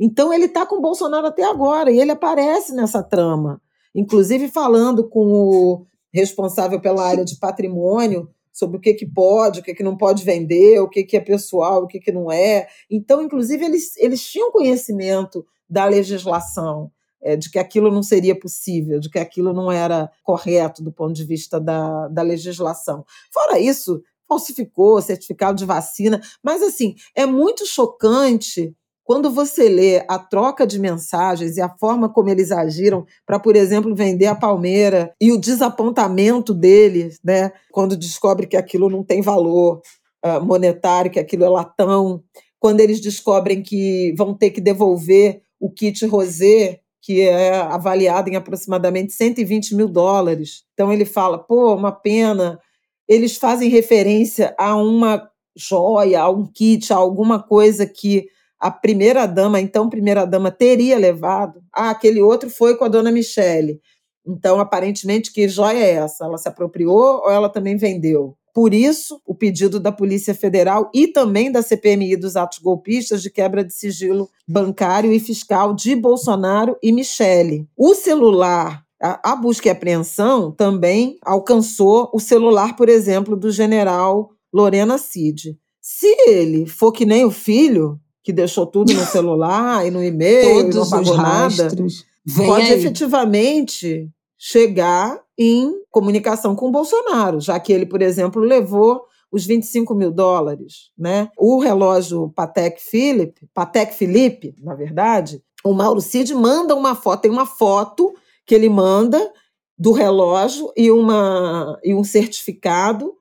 Então ele está com o Bolsonaro até agora e ele aparece nessa trama, inclusive falando com o responsável pela área de patrimônio sobre o que, que pode, o que, que não pode vender, o que, que é pessoal, o que, que não é. Então, inclusive, eles, eles tinham conhecimento da legislação, é, de que aquilo não seria possível, de que aquilo não era correto do ponto de vista da, da legislação. Fora isso, falsificou certificado de vacina, mas assim, é muito chocante quando você lê a troca de mensagens e a forma como eles agiram para, por exemplo, vender a Palmeira e o desapontamento deles, né, quando descobre que aquilo não tem valor uh, monetário, que aquilo é latão, quando eles descobrem que vão ter que devolver o kit rosé, que é avaliado em aproximadamente 120 mil dólares. Então ele fala, pô, uma pena. Eles fazem referência a uma joia, a um kit, a alguma coisa que a primeira-dama, então primeira-dama, teria levado. Ah, aquele outro foi com a dona Michele. Então, aparentemente, que joia é essa? Ela se apropriou ou ela também vendeu? Por isso, o pedido da Polícia Federal e também da CPMI dos atos golpistas de quebra de sigilo bancário e fiscal de Bolsonaro e Michele. O celular, a, a busca e apreensão também alcançou o celular, por exemplo, do general Lorena Cid. Se ele for que nem o filho, que deixou tudo no celular e no e-mail, Todos não pagou nada, pode aí. efetivamente chegar em comunicação com o Bolsonaro, já que ele, por exemplo, levou os 25 mil dólares. Né? O relógio Patek Philippe, Patek Philippe, na verdade, o Mauro Cid manda uma foto, tem uma foto que ele manda do relógio e, uma, e um certificado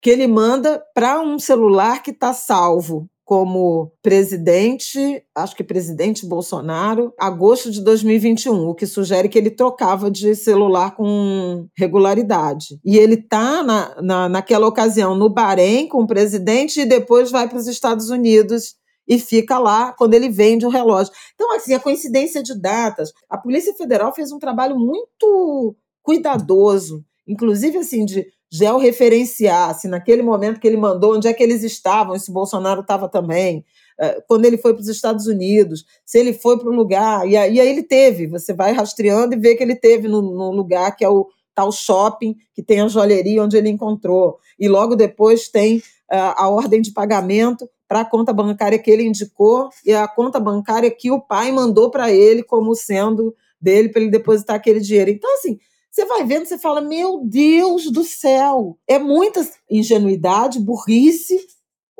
que ele manda para um celular que está salvo como presidente, acho que presidente Bolsonaro, agosto de 2021, o que sugere que ele trocava de celular com regularidade. E ele está, na, na, naquela ocasião, no Bahrein com o presidente e depois vai para os Estados Unidos e fica lá quando ele vende o relógio. Então, assim, a coincidência de datas. A Polícia Federal fez um trabalho muito cuidadoso, inclusive assim, de georreferenciar, se naquele momento que ele mandou, onde é que eles estavam, se Bolsonaro estava também, eh, quando ele foi para os Estados Unidos, se ele foi para o lugar, e aí, ele teve, você vai rastreando e vê que ele teve no, no lugar que é o tal shopping, que tem a joalheria onde ele encontrou, e logo depois tem uh, a ordem de pagamento para a conta bancária que ele indicou e a conta bancária que o pai mandou para ele como sendo dele para ele depositar aquele dinheiro. Então, assim, você vai vendo, você fala, meu Deus do céu, é muita ingenuidade, burrice,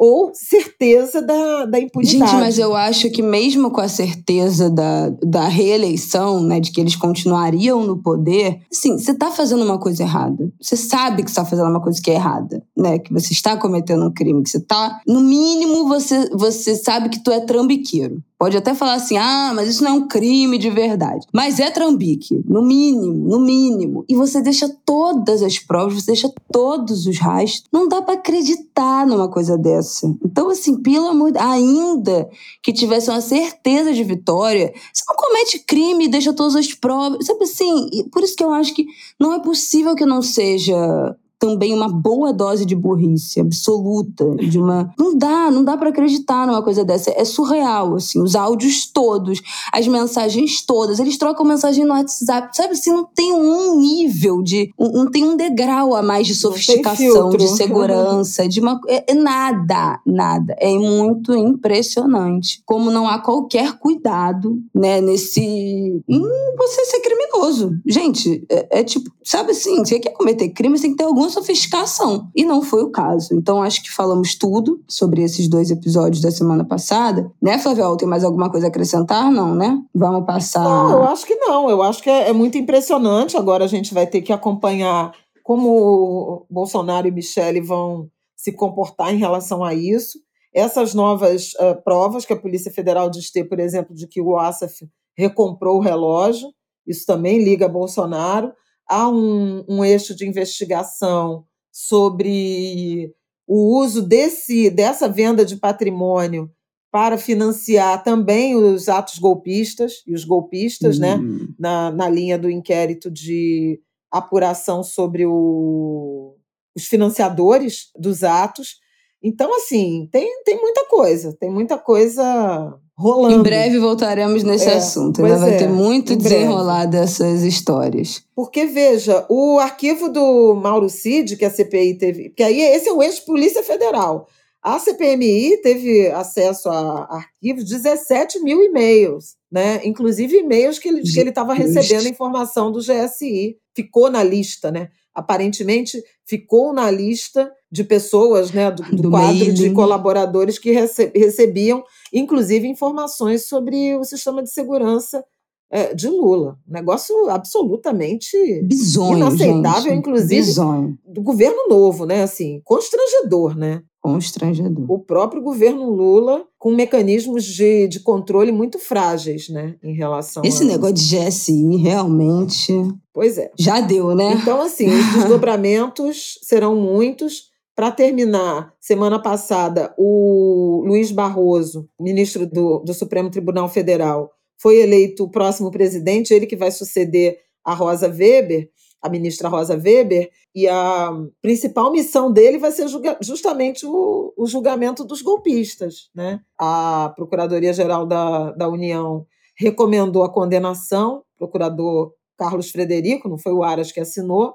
ou certeza da, da impunidade. Gente, mas eu acho que mesmo com a certeza da, da reeleição, né, de que eles continuariam no poder, assim, você está fazendo uma coisa errada. Você sabe que está fazendo uma coisa que é errada, né? Que você está cometendo um crime, que você está, no mínimo, você, você sabe que tu é trambiqueiro. Pode até falar assim, ah, mas isso não é um crime de verdade. Mas é trambique, no mínimo, no mínimo. E você deixa todas as provas, você deixa todos os rastros. Não dá para acreditar numa coisa dessa. Então, assim, pelo amor de ainda que tivesse uma certeza de vitória, você não comete crime deixa todas as provas. Sabe assim? Por isso que eu acho que não é possível que não seja também uma boa dose de burrice absoluta, de uma não dá, não dá para acreditar numa coisa dessa, é surreal assim, os áudios todos, as mensagens todas, eles trocam mensagem no WhatsApp, sabe assim, não tem um nível de não tem um degrau a mais de sofisticação, de segurança, de uma é, é nada, nada, é muito impressionante, como não há qualquer cuidado, né, nesse em você ser criminoso. Gente, é, é tipo, sabe assim, você quer cometer crime, você tem que ter algum sofisticação. E não foi o caso. Então acho que falamos tudo sobre esses dois episódios da semana passada. Né, Flavel? Tem mais alguma coisa a acrescentar? Não, né? Vamos passar. Não, eu acho que não. Eu acho que é, é muito impressionante. Agora a gente vai ter que acompanhar como Bolsonaro e Michele vão se comportar em relação a isso. Essas novas uh, provas que a Polícia Federal diz ter, por exemplo, de que o Assaf recomprou o relógio, isso também liga a Bolsonaro há um, um eixo de investigação sobre o uso desse, dessa venda de patrimônio para financiar também os atos golpistas e os golpistas, uhum. né, na, na linha do inquérito de apuração sobre o, os financiadores dos atos. Então, assim, tem, tem muita coisa, tem muita coisa rolando. Em breve voltaremos nesse é, assunto. Ainda vai é, ter muito desenrolar dessas histórias. Porque, veja, o arquivo do Mauro Cid, que a CPI teve. Que aí esse é o ex-Polícia Federal. A CPMI teve acesso a arquivos, 17 mil e-mails, né? Inclusive e-mails que ele estava recebendo informação do GSI. Ficou na lista, né? Aparentemente ficou na lista de pessoas, né, do, do, do quadro mailing. de colaboradores que rece recebiam, inclusive, informações sobre o sistema de segurança é, de Lula. Um negócio absolutamente Bizonho, inaceitável, gente. inclusive Bizonho. do governo novo, né? Assim, constrangedor, né? Constrangedor. O próprio governo Lula com mecanismos de, de controle muito frágeis, né? Em relação Esse a... negócio de GSI, realmente. Pois é. Já deu, né? Então, assim, os desdobramentos *laughs* serão muitos. Para terminar, semana passada, o Luiz Barroso, ministro do, do Supremo Tribunal Federal, foi eleito o próximo presidente, ele que vai suceder a Rosa Weber, a ministra Rosa Weber, e a principal missão dele vai ser justamente o, o julgamento dos golpistas. Né? A Procuradoria-Geral da, da União recomendou a condenação, o procurador Carlos Frederico, não foi o Aras que assinou,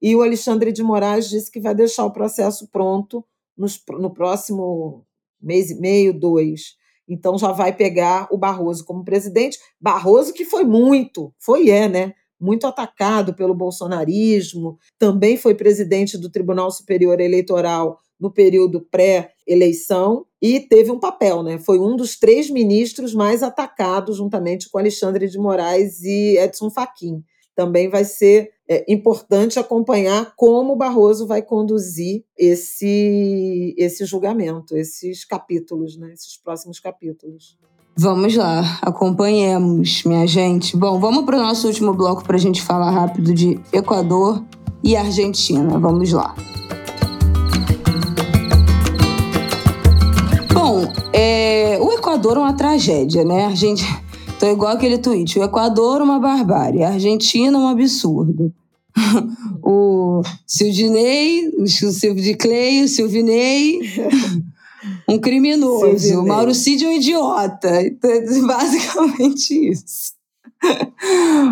e o Alexandre de Moraes disse que vai deixar o processo pronto nos, no próximo mês e meio, dois. Então já vai pegar o Barroso como presidente. Barroso que foi muito, foi é, né? Muito atacado pelo bolsonarismo, também foi presidente do Tribunal Superior Eleitoral no período pré-eleição e teve um papel, né? Foi um dos três ministros mais atacados, juntamente com Alexandre de Moraes e Edson Fachin. Também vai ser é importante acompanhar como Barroso vai conduzir esse, esse julgamento, esses capítulos, né, esses próximos capítulos. Vamos lá, acompanhemos, minha gente. Bom, vamos para o nosso último bloco para a gente falar rápido de Equador e Argentina. Vamos lá. Bom, é, o Equador é uma tragédia, né? A gente então, igual aquele tweet: o Equador, uma barbárie, a Argentina, um absurdo. *laughs* o Sildinei, o Silvio de Clay, o Silvinei, *laughs* um criminoso. O Mauro Cid, um idiota. Então, é *laughs* basicamente isso.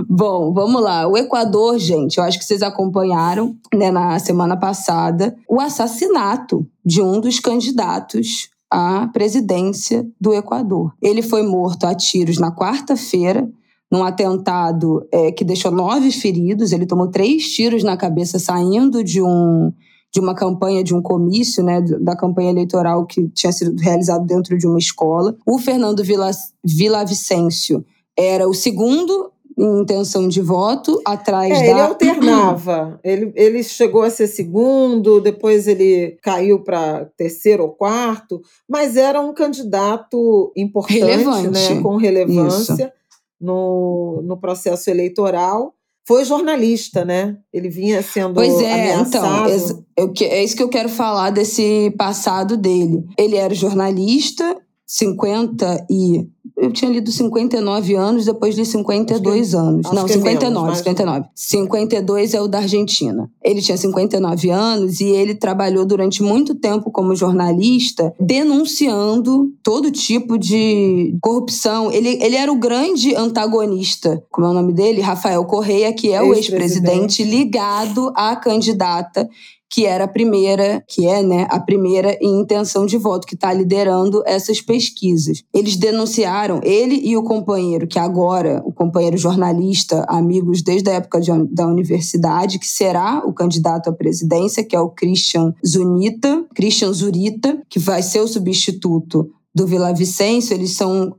Bom, vamos lá. O Equador, gente, eu acho que vocês acompanharam né, na semana passada o assassinato de um dos candidatos à presidência do Equador. Ele foi morto a tiros na quarta-feira, num atentado é, que deixou nove feridos. Ele tomou três tiros na cabeça saindo de um de uma campanha, de um comício, né, da campanha eleitoral que tinha sido realizado dentro de uma escola. O Fernando Vila, Vicêncio era o segundo em intenção de voto, atrás é, da... Ele alternava. ele, ele chegou a ser segundo, depois ele caiu para terceiro ou quarto, mas era um candidato importante, Relevante. né, com relevância no, no processo eleitoral. Foi jornalista, né? Ele vinha sendo pois é, ameaçado. Então, eu, é isso que eu quero falar desse passado dele. Ele era jornalista, 50 e eu tinha lido 59 anos, depois li 52 que, anos. Não, 59, menos, mas... 59. 52 é o da Argentina. Ele tinha 59 anos e ele trabalhou durante muito tempo como jornalista, denunciando todo tipo de corrupção. Ele, ele era o grande antagonista, como é o nome dele? Rafael Correia, que é o ex-presidente ligado à candidata que era a primeira, que é, né, a primeira em intenção de voto, que está liderando essas pesquisas. Eles denunciaram, ele e o companheiro, que agora, o companheiro jornalista, amigos desde a época de, da universidade, que será o candidato à presidência, que é o Christian Zunita, Christian Zurita, que vai ser o substituto do Vila Vicêncio, eles são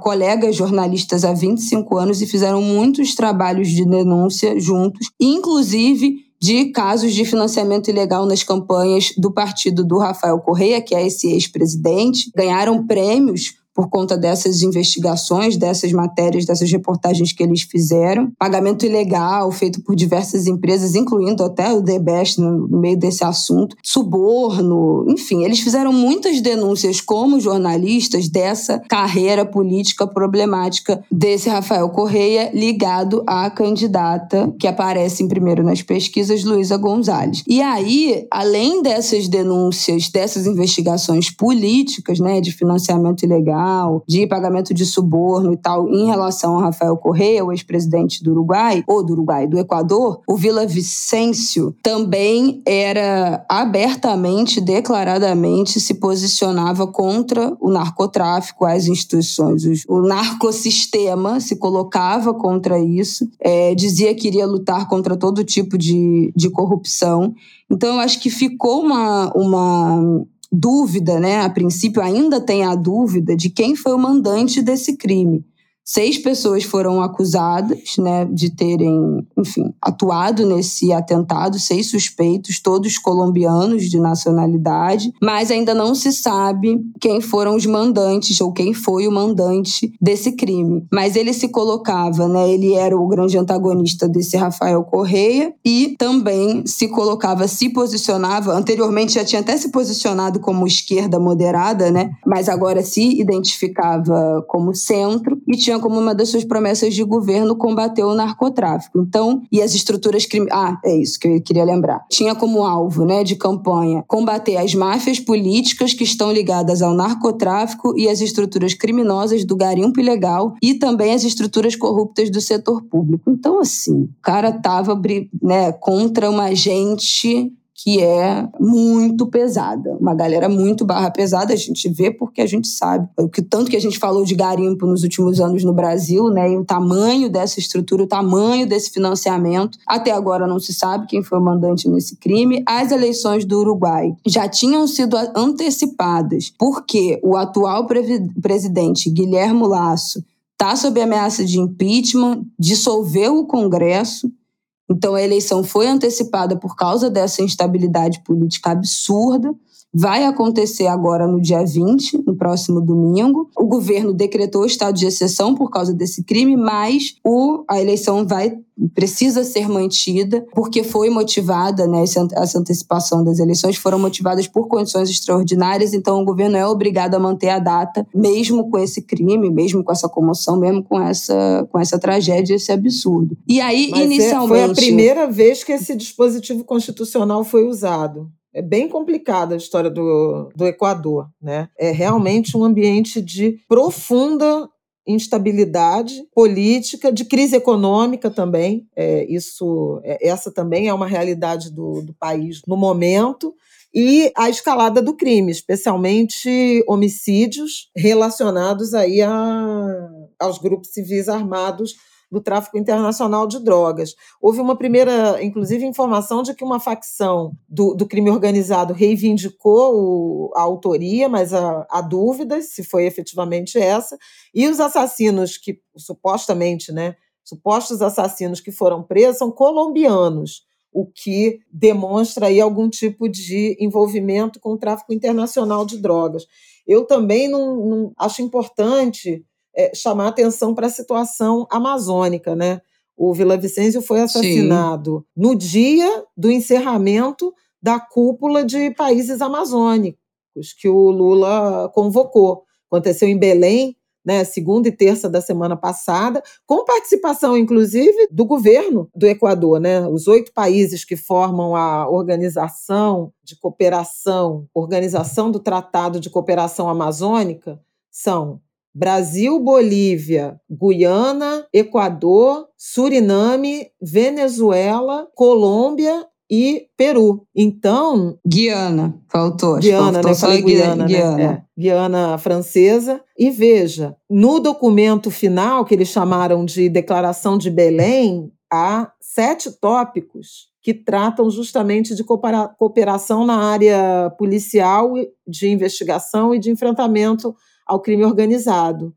colegas jornalistas há 25 anos e fizeram muitos trabalhos de denúncia juntos, inclusive de casos de financiamento ilegal nas campanhas do partido do Rafael Correia, que é esse ex-presidente, ganharam prêmios por conta dessas investigações, dessas matérias, dessas reportagens que eles fizeram. Pagamento ilegal feito por diversas empresas, incluindo até o The Best no, meio desse assunto. Suborno, enfim, eles fizeram muitas denúncias como jornalistas dessa carreira política problemática desse Rafael Correia ligado à candidata que aparece em primeiro nas pesquisas, Luísa Gonzalez. E aí, além dessas denúncias, dessas investigações políticas, né, de financiamento ilegal, de pagamento de suborno e tal em relação ao Rafael Correa, o ex-presidente do Uruguai, ou do Uruguai, do Equador, o Vila Vicêncio também era abertamente, declaradamente, se posicionava contra o narcotráfico, as instituições, o narcossistema se colocava contra isso, é, dizia que iria lutar contra todo tipo de, de corrupção. Então, eu acho que ficou uma, uma dúvida, né? A princípio ainda tem a dúvida de quem foi o mandante desse crime. Seis pessoas foram acusadas né, de terem, enfim, atuado nesse atentado, seis suspeitos, todos colombianos de nacionalidade, mas ainda não se sabe quem foram os mandantes ou quem foi o mandante desse crime. Mas ele se colocava, né, ele era o grande antagonista desse Rafael Correia e também se colocava, se posicionava, anteriormente já tinha até se posicionado como esquerda moderada, né, mas agora se identificava como centro e tinha tinha como uma das suas promessas de governo combater o narcotráfico. Então, e as estruturas criminosas. Ah, é isso que eu queria lembrar. Tinha como alvo né, de campanha combater as máfias políticas que estão ligadas ao narcotráfico e as estruturas criminosas do garimpo ilegal e também as estruturas corruptas do setor público. Então, assim, o cara estava né, contra uma gente que é muito pesada. Uma galera muito barra pesada, a gente vê porque a gente sabe. O que tanto que a gente falou de garimpo nos últimos anos no Brasil, né? E o tamanho dessa estrutura, o tamanho desse financiamento. Até agora não se sabe quem foi o mandante nesse crime. As eleições do Uruguai já tinham sido antecipadas porque o atual presidente Guilherme Lasso está sob ameaça de impeachment, dissolveu o Congresso então a eleição foi antecipada por causa dessa instabilidade política absurda vai acontecer agora no dia 20, no próximo domingo. O governo decretou o estado de exceção por causa desse crime, mas o, a eleição vai precisa ser mantida porque foi motivada, né, essa antecipação das eleições foram motivadas por condições extraordinárias, então o governo é obrigado a manter a data, mesmo com esse crime, mesmo com essa comoção, mesmo com essa, com essa tragédia, esse absurdo. E aí, Mas inicialmente... É, foi a primeira vez que esse dispositivo constitucional foi usado. É bem complicada a história do, do Equador, né? É realmente um ambiente de profunda instabilidade política, de crise econômica também. É, isso, é, essa também é uma realidade do, do país no momento e a escalada do crime, especialmente homicídios relacionados aí a, aos grupos civis armados do tráfico internacional de drogas. Houve uma primeira, inclusive, informação de que uma facção do, do crime organizado reivindicou o, a autoria, mas há, dúvidas se foi efetivamente essa, e os assassinos que supostamente, né, supostos assassinos que foram presos são colombianos o que demonstra aí algum tipo de envolvimento com o tráfico internacional de drogas. Eu também não, não acho importante é, chamar atenção para a situação amazônica, né? O Vila Vicêncio foi assassinado Sim. no dia do encerramento da cúpula de países amazônicos que o Lula convocou. Aconteceu em Belém, né, segunda e terça da semana passada, com participação, inclusive, do governo do Equador. Né? Os oito países que formam a Organização de Cooperação, Organização do Tratado de Cooperação Amazônica, são Brasil, Bolívia, Guiana, Equador, Suriname, Venezuela, Colômbia e Peru. Então. Guiana, faltou. Guiana, faltou né? Falei Guiana, Guiana. Né? É, Guiana francesa. E veja, no documento final, que eles chamaram de Declaração de Belém, há sete tópicos que tratam justamente de cooperação na área policial, de investigação e de enfrentamento ao crime organizado.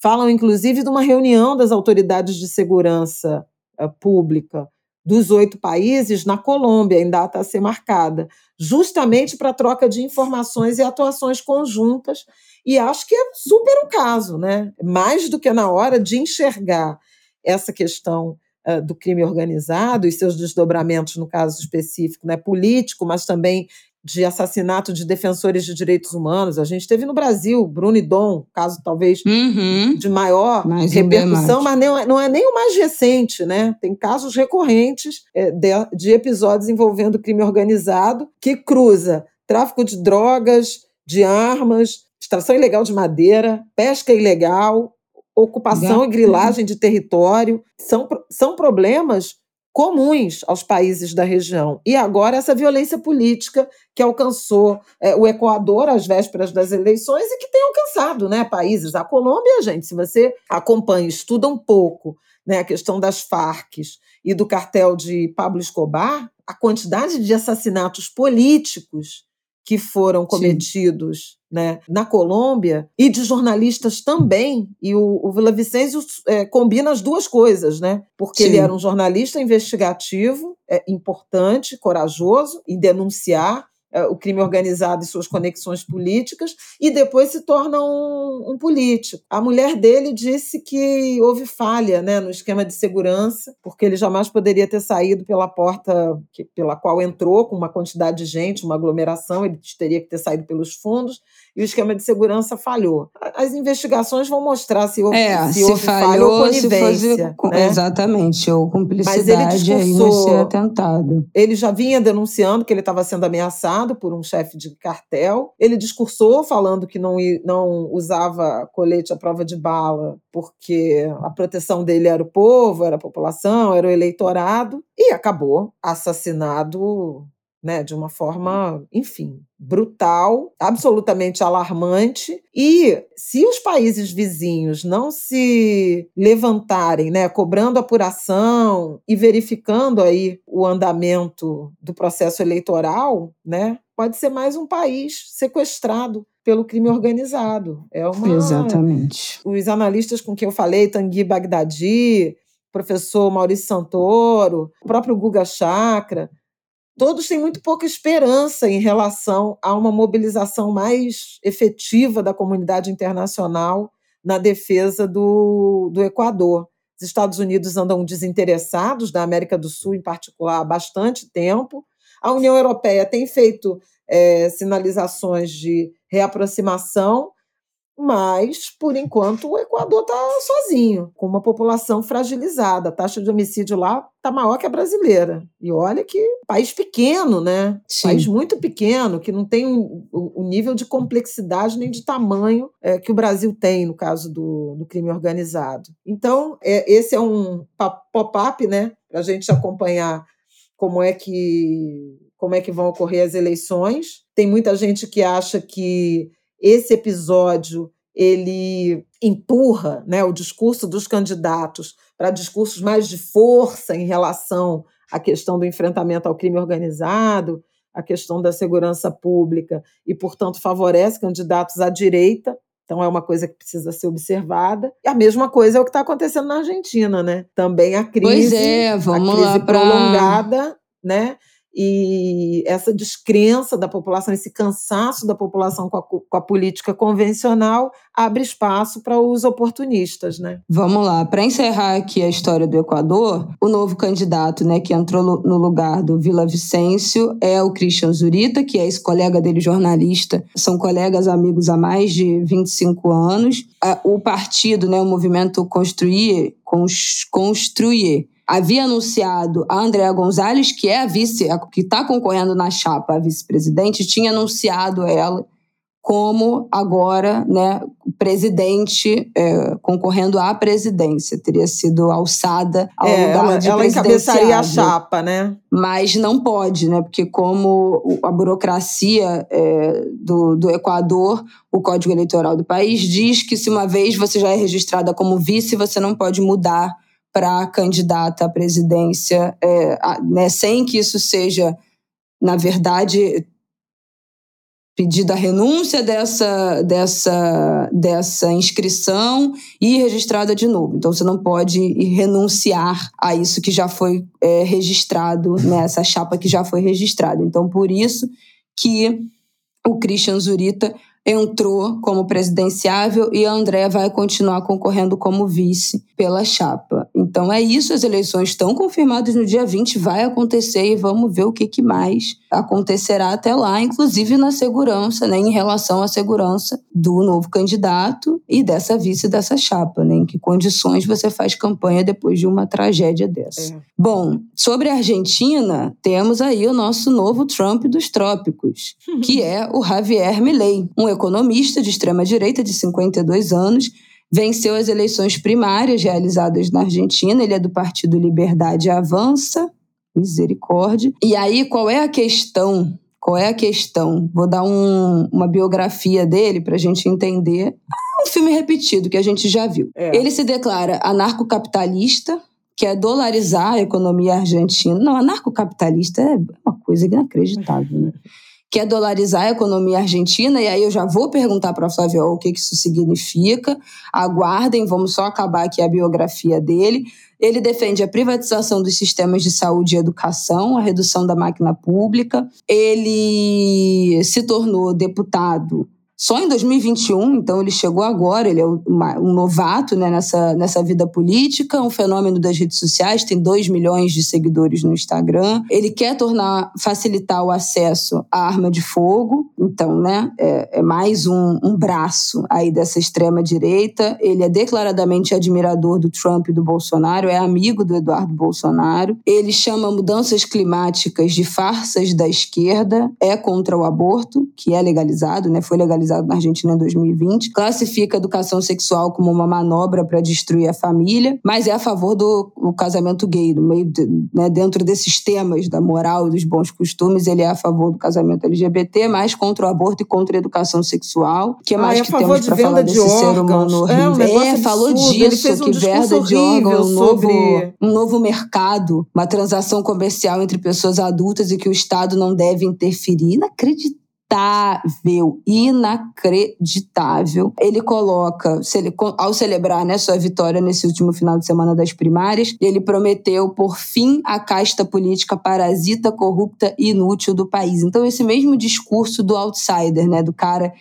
Falam, inclusive, de uma reunião das autoridades de segurança uh, pública dos oito países na Colômbia, em data a ser marcada, justamente para troca de informações e atuações conjuntas. E acho que é super o caso, né? Mais do que na hora de enxergar essa questão uh, do crime organizado e seus desdobramentos, no caso específico, né, político, mas também de assassinato de defensores de direitos humanos. A gente teve no Brasil, Bruno e Dom, caso talvez uhum. de maior mais repercussão, mas não é, não é, nem o mais recente, né? Tem casos recorrentes é, de, de episódios envolvendo crime organizado que cruza tráfico de drogas, de armas, extração ilegal de madeira, pesca ilegal, ocupação e grilagem de território. São, são problemas comuns aos países da região. E agora essa violência política que alcançou é, o Equador às vésperas das eleições e que tem alcançado né, países. A Colômbia, gente, se você acompanha, estuda um pouco né, a questão das Farc e do cartel de Pablo Escobar, a quantidade de assassinatos políticos que foram cometidos né, na Colômbia e de jornalistas também. E o, o Vila Vicêncio é, combina as duas coisas, né? Porque Sim. ele era um jornalista investigativo, é, importante, corajoso em denunciar o crime organizado e suas conexões políticas, e depois se torna um, um, político. A mulher dele disse que houve falha né, no esquema de segurança, porque ele jamais poderia ter saído pela porta que, pela qual entrou, com uma quantidade de gente, uma aglomeração, ele teria que ter saído pelos fundos, e o esquema de segurança falhou. As investigações vão mostrar se houve, é, se, se houve falhou, falha ou conivência. Fosse, né? Exatamente, ou cumplicidade aí nesse atentado. Ele já vinha denunciando que ele estava sendo ameaçado por um chefe de cartel. Ele discursou falando que não, não usava colete à prova de bala porque a proteção dele era o povo, era a população, era o eleitorado, e acabou assassinado né, de uma forma, enfim, brutal, absolutamente alarmante. E se os países vizinhos não se levantarem, né, cobrando apuração e verificando aí o andamento do processo eleitoral, né, pode ser mais um país sequestrado pelo crime organizado. É uma Exatamente. Os analistas com quem eu falei, Tanguy Bagdadi, professor Maurício Santoro, o próprio Guga Chakra, todos têm muito pouca esperança em relação a uma mobilização mais efetiva da comunidade internacional na defesa do, do Equador. Os Estados Unidos andam desinteressados, da América do Sul em particular, há bastante tempo. A União Europeia tem feito é, sinalizações de reaproximação, mas, por enquanto, o Equador está sozinho, com uma população fragilizada. A taxa de homicídio lá está maior que a brasileira. E olha que país pequeno, né? Sim. País muito pequeno, que não tem o nível de complexidade nem de tamanho é, que o Brasil tem, no caso do, do crime organizado. Então, é, esse é um pop-up, né? Para a gente acompanhar como é que como é que vão ocorrer as eleições. Tem muita gente que acha que esse episódio ele empurra né, o discurso dos candidatos para discursos mais de força em relação à questão do enfrentamento ao crime organizado, a questão da segurança pública, e, portanto, favorece candidatos à direita. Então, é uma coisa que precisa ser observada. E a mesma coisa é o que está acontecendo na Argentina, né? Também a crise, é, a crise lá pra... prolongada, né? E essa descrença da população, esse cansaço da população com a, com a política convencional abre espaço para os oportunistas, né? Vamos lá, para encerrar aqui a história do Equador, o novo candidato, né, que entrou no lugar do Vila Vicêncio é o Christian Zurita, que é esse colega dele jornalista, são colegas amigos há mais de 25 anos. O partido, né, o movimento Construir, Construir havia anunciado a Andréa Gonzalez, que é a vice, que está concorrendo na chapa, a vice-presidente, tinha anunciado ela como agora, né, presidente é, concorrendo à presidência, teria sido alçada ao é, lugar ela, de ela encabeçaria a chapa, né? Mas não pode, né? Porque como a burocracia é, do, do Equador, o Código Eleitoral do país diz que se uma vez você já é registrada como vice, você não pode mudar para candidata à presidência, é, né, sem que isso seja, na verdade, pedido a renúncia dessa, dessa, dessa inscrição e registrada de novo. Então, você não pode renunciar a isso que já foi é, registrado, nessa né, chapa que já foi registrada. Então, por isso que o Christian Zurita entrou como presidenciável e a André vai continuar concorrendo como vice pela chapa. Então é isso, as eleições estão confirmadas no dia 20, vai acontecer e vamos ver o que, que mais acontecerá até lá, inclusive na segurança, né, em relação à segurança do novo candidato e dessa vice dessa chapa, né, em que condições você faz campanha depois de uma tragédia dessa. É. Bom, sobre a Argentina, temos aí o nosso novo Trump dos trópicos, *laughs* que é o Javier Milei, um economista de extrema-direita de 52 anos, venceu as eleições primárias realizadas na Argentina. Ele é do Partido Liberdade Avança, misericórdia. E aí, qual é a questão? Qual é a questão? Vou dar um, uma biografia dele para a gente entender. É um filme repetido que a gente já viu. É. Ele se declara anarcocapitalista, que é dolarizar a economia argentina. Não, anarcocapitalista é uma coisa inacreditável, né? Quer dolarizar a economia argentina, e aí eu já vou perguntar para a Flávia o que, que isso significa. Aguardem, vamos só acabar aqui a biografia dele. Ele defende a privatização dos sistemas de saúde e educação, a redução da máquina pública. Ele se tornou deputado só em 2021, então ele chegou agora, ele é um novato né, nessa, nessa vida política, um fenômeno das redes sociais, tem 2 milhões de seguidores no Instagram. Ele quer tornar, facilitar o acesso à arma de fogo, então, né, é, é mais um, um braço aí dessa extrema-direita. Ele é declaradamente admirador do Trump e do Bolsonaro, é amigo do Eduardo Bolsonaro. Ele chama mudanças climáticas de farsas da esquerda, é contra o aborto, que é legalizado, né, foi legalizado legalizado na Argentina em 2020, classifica a educação sexual como uma manobra para destruir a família, mas é a favor do casamento gay, no meio de, né, dentro desses temas da moral e dos bons costumes, ele é a favor do casamento LGBT, mas contra o aborto e contra a educação sexual. que ah, mais é que temos para falar desse ser humano é? Um é, falou disso, um que venda de órgãos, um novo, sobre... um novo mercado, uma transação comercial entre pessoas adultas e que o Estado não deve interferir. Inacreditável inacreditável, inacreditável. Ele coloca, ao celebrar né, sua vitória nesse último final de semana das primárias, ele prometeu por fim a casta política parasita, corrupta e inútil do país. Então, esse mesmo discurso do outsider, né, do cara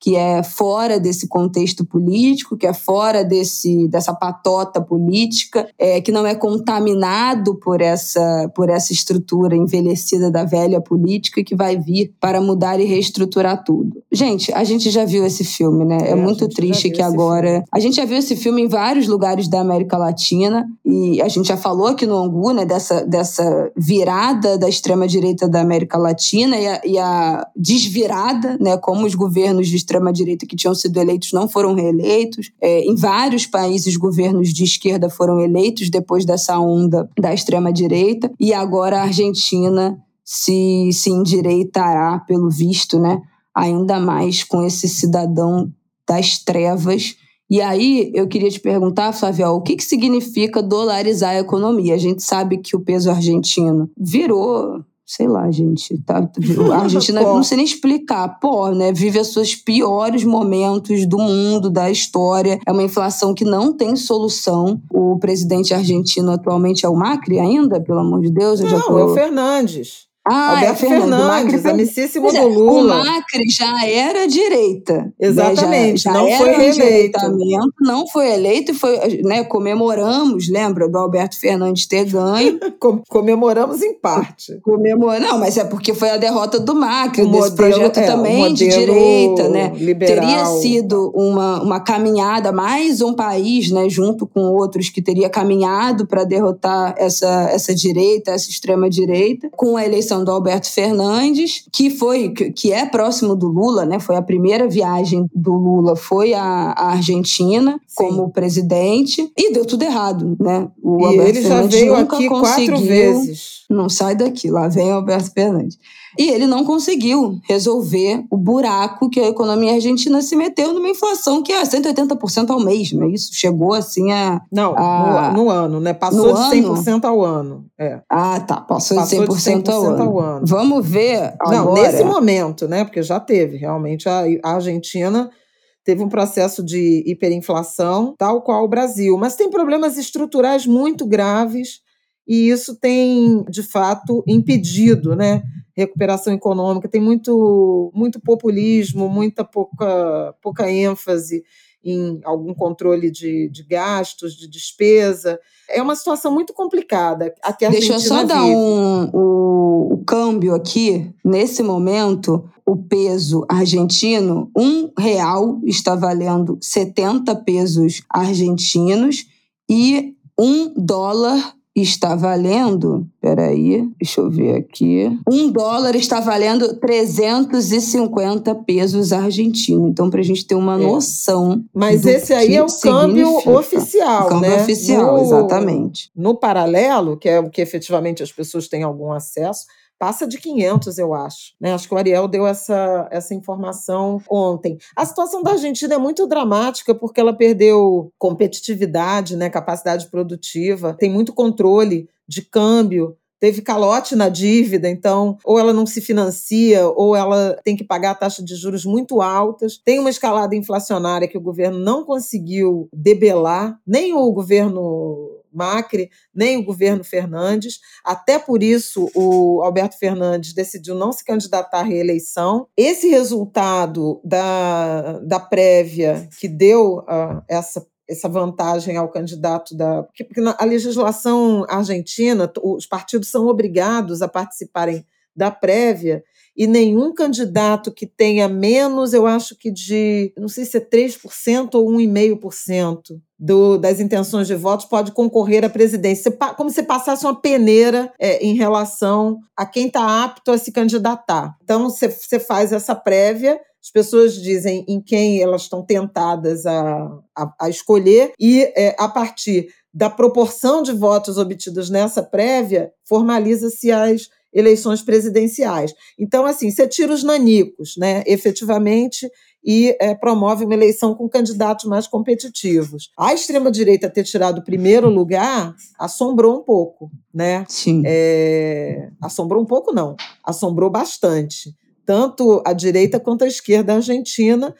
que é fora desse contexto político, que é fora desse, dessa patota política, é, que não é contaminado por essa, por essa estrutura envelhecida da velha política que vai vir para mudar e reestruturar tudo. Gente, a gente já viu esse filme, né? É, é muito triste que agora. Filme. A gente já viu esse filme em vários lugares da América Latina e a gente já falou aqui no Angu, né, dessa, dessa virada da extrema-direita da América Latina e a, e a desvirada, né, como os governos de extrema-direita que tinham sido eleitos não foram reeleitos. É, em vários países, governos de esquerda foram eleitos depois dessa onda da extrema-direita. E agora a Argentina se, se endireitará, pelo visto, né, ainda mais com esse cidadão das trevas E aí eu queria te perguntar, Flavial, o que, que significa dolarizar a economia? A gente sabe que o peso argentino virou sei lá, gente, tá, a Argentina *laughs* não sei nem explicar, pô, né, vive os seus piores momentos do mundo, da história, é uma inflação que não tem solução. O presidente argentino atualmente é o Macri ainda, pelo amor de Deus, eu não, já tô... é o Fernandes. Ah, Alberto é Fernandes, amicíssimo é, do Lula. O Macri já era direita. Exatamente, né? já, já não foi reeleito. Não foi eleito e foi, né, comemoramos, lembra, do Alberto Fernandes ter ganho. *laughs* comemoramos em parte. Comemor... Não, mas é porque foi a derrota do Macri, o desse modelo, projeto é, também de direita, né? Liberal. Teria sido uma, uma caminhada, mais um país, né, junto com outros, que teria caminhado para derrotar essa, essa direita, essa extrema-direita, com a eleição eleição do Alberto Fernandes, que foi que é próximo do Lula, né? Foi a primeira viagem do Lula, foi a, Argentina Sim. como presidente e deu tudo errado, né? O e Alberto ele Fernandes já veio aqui quatro vezes. Não sai daqui, lá vem o Alberto Fernandes. E ele não conseguiu resolver o buraco que a economia argentina se meteu numa inflação que é 180% ao mês, não é isso? Chegou assim a. Não, a... No, no, ano, né? Passou de 100% ano? ao ano. É. Ah, tá. Passou, Passou de 100%, de 100% ao, ano. ao, ano. Vamos ver. Agora... Não, nesse momento, né? Porque já teve. Realmente a, a Argentina teve um processo de hiperinflação, tal qual o Brasil, mas tem problemas estruturais muito graves e isso tem, de fato, impedido né, recuperação econômica. Tem muito, muito populismo, muita pouca, pouca ênfase em algum controle de, de gastos, de despesa. É uma situação muito complicada. A que a Deixa eu só dar um, o, o câmbio aqui. Nesse momento, o peso argentino, um real está valendo 70 pesos argentinos e um dólar está valendo, peraí, deixa eu ver aqui, um dólar está valendo 350 pesos argentinos. Então, para a gente ter uma é. noção. Mas esse aí é o câmbio oficial, o câmbio né? oficial, no, exatamente. No paralelo, que é o que efetivamente as pessoas têm algum acesso, passa de 500, eu acho. Né? Acho que o Ariel deu essa, essa informação ontem. A situação da Argentina é muito dramática porque ela perdeu competitividade, né? capacidade produtiva, tem muito controle de câmbio, teve calote na dívida, então ou ela não se financia ou ela tem que pagar taxa de juros muito altas. Tem uma escalada inflacionária que o governo não conseguiu debelar, nem o governo Macri, nem o governo Fernandes. Até por isso, o Alberto Fernandes decidiu não se candidatar à reeleição. Esse resultado da, da prévia que deu uh, essa essa vantagem ao candidato da. Porque, porque na, a legislação argentina, os partidos são obrigados a participarem da prévia e nenhum candidato que tenha menos, eu acho que de, não sei se é 3% ou 1,5% do, das intenções de votos pode concorrer à presidência. Como se passasse uma peneira é, em relação a quem está apto a se candidatar. Então, você faz essa prévia, as pessoas dizem em quem elas estão tentadas a, a, a escolher, e é, a partir da proporção de votos obtidos nessa prévia, formaliza-se as eleições presidenciais. Então, assim, você tira os nanicos, né, efetivamente, e é, promove uma eleição com candidatos mais competitivos. A extrema-direita ter tirado o primeiro lugar assombrou um pouco, né? Sim. É, assombrou um pouco, não, assombrou bastante. Tanto a direita quanto a esquerda argentina,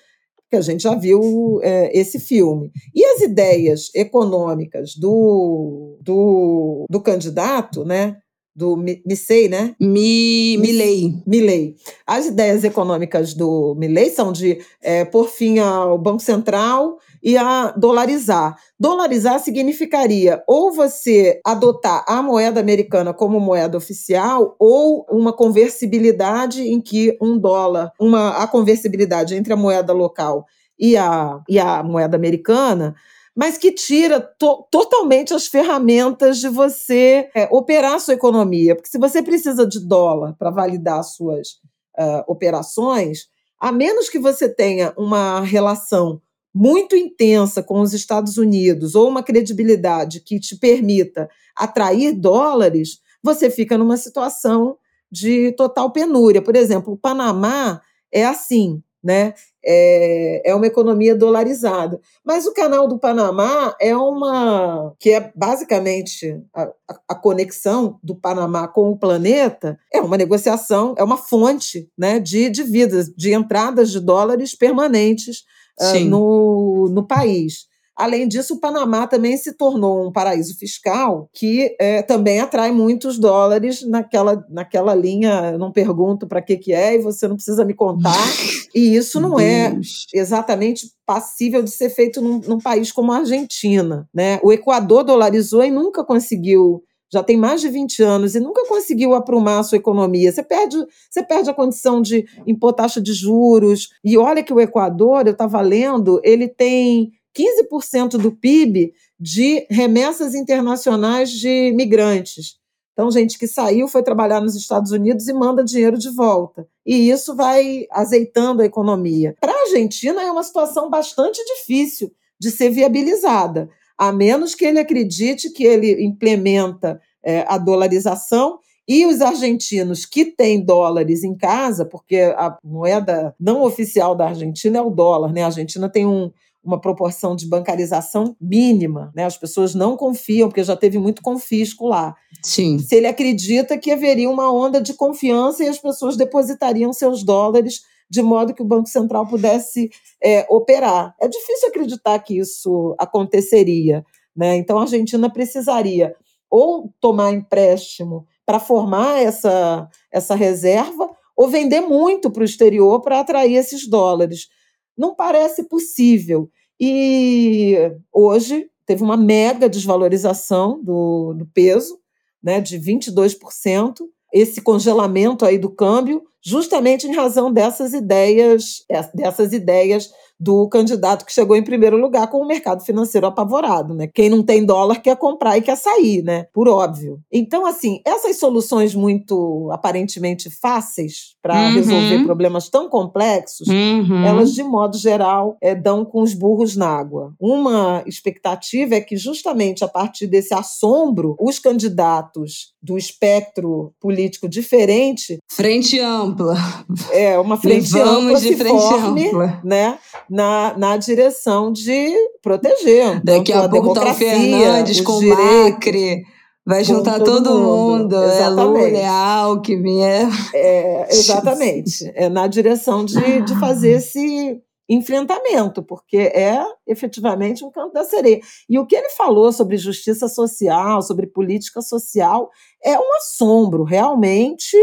que a gente já viu é, esse filme. E as ideias econômicas do, do, do candidato, né? Do Missei, né? Mi, Milley. Milley. As ideias econômicas do Milley são de é, pôr fim ao Banco Central e a dolarizar. Dolarizar significaria ou você adotar a moeda americana como moeda oficial ou uma conversibilidade em que um dólar, uma, a conversibilidade entre a moeda local e a, e a moeda americana mas que tira to totalmente as ferramentas de você é, operar a sua economia. Porque se você precisa de dólar para validar suas uh, operações, a menos que você tenha uma relação muito intensa com os Estados Unidos ou uma credibilidade que te permita atrair dólares, você fica numa situação de total penúria. Por exemplo, o Panamá é assim. Né? É, é uma economia dolarizada. Mas o canal do Panamá é uma. que é basicamente a, a conexão do Panamá com o planeta, é uma negociação, é uma fonte né, de dívidas, de entradas de dólares permanentes uh, no, no país. Além disso, o Panamá também se tornou um paraíso fiscal que é, também atrai muitos dólares naquela, naquela linha. Não pergunto para que, que é e você não precisa me contar. *laughs* E isso não é exatamente passível de ser feito num, num país como a Argentina. Né? O Equador dolarizou e nunca conseguiu já tem mais de 20 anos e nunca conseguiu aprumar a sua economia. Você perde, você perde a condição de impor taxa de juros. E olha que o Equador, eu estava lendo, ele tem 15% do PIB de remessas internacionais de migrantes. Então, gente que saiu, foi trabalhar nos Estados Unidos e manda dinheiro de volta. E isso vai azeitando a economia. Para a Argentina, é uma situação bastante difícil de ser viabilizada, a menos que ele acredite que ele implementa é, a dolarização e os argentinos que têm dólares em casa, porque a moeda não oficial da Argentina é o dólar, né? A Argentina tem um, uma proporção de bancarização mínima, né? As pessoas não confiam, porque já teve muito confisco lá. Sim. Se ele acredita que haveria uma onda de confiança e as pessoas depositariam seus dólares de modo que o Banco Central pudesse é, operar. É difícil acreditar que isso aconteceria. Né? Então, a Argentina precisaria ou tomar empréstimo para formar essa, essa reserva, ou vender muito para o exterior para atrair esses dólares não parece possível. E hoje teve uma mega desvalorização do, do peso, né, de 22%, esse congelamento aí do câmbio, justamente em razão dessas ideias, dessas ideias do candidato que chegou em primeiro lugar com o mercado financeiro apavorado, né? Quem não tem dólar quer comprar e quer sair, né? Por óbvio. Então, assim, essas soluções muito aparentemente fáceis para uhum. resolver problemas tão complexos, uhum. elas, de modo geral, é, dão com os burros na água. Uma expectativa é que, justamente a partir desse assombro, os candidatos do espectro político diferente. Frente ampla. É, uma frente ampla de frente forme, ampla. né? Na, na direção de proteger. Daqui a, a pouco tá o Fernandes com o Macri. Vai juntar todo, todo, mundo. mundo. É Lula, é Alckmin. É... é exatamente. *laughs* É na direção de, de fazer esse enfrentamento, porque é efetivamente um canto da sereia. E o que ele falou sobre justiça social, sobre política social, é um assombro. Realmente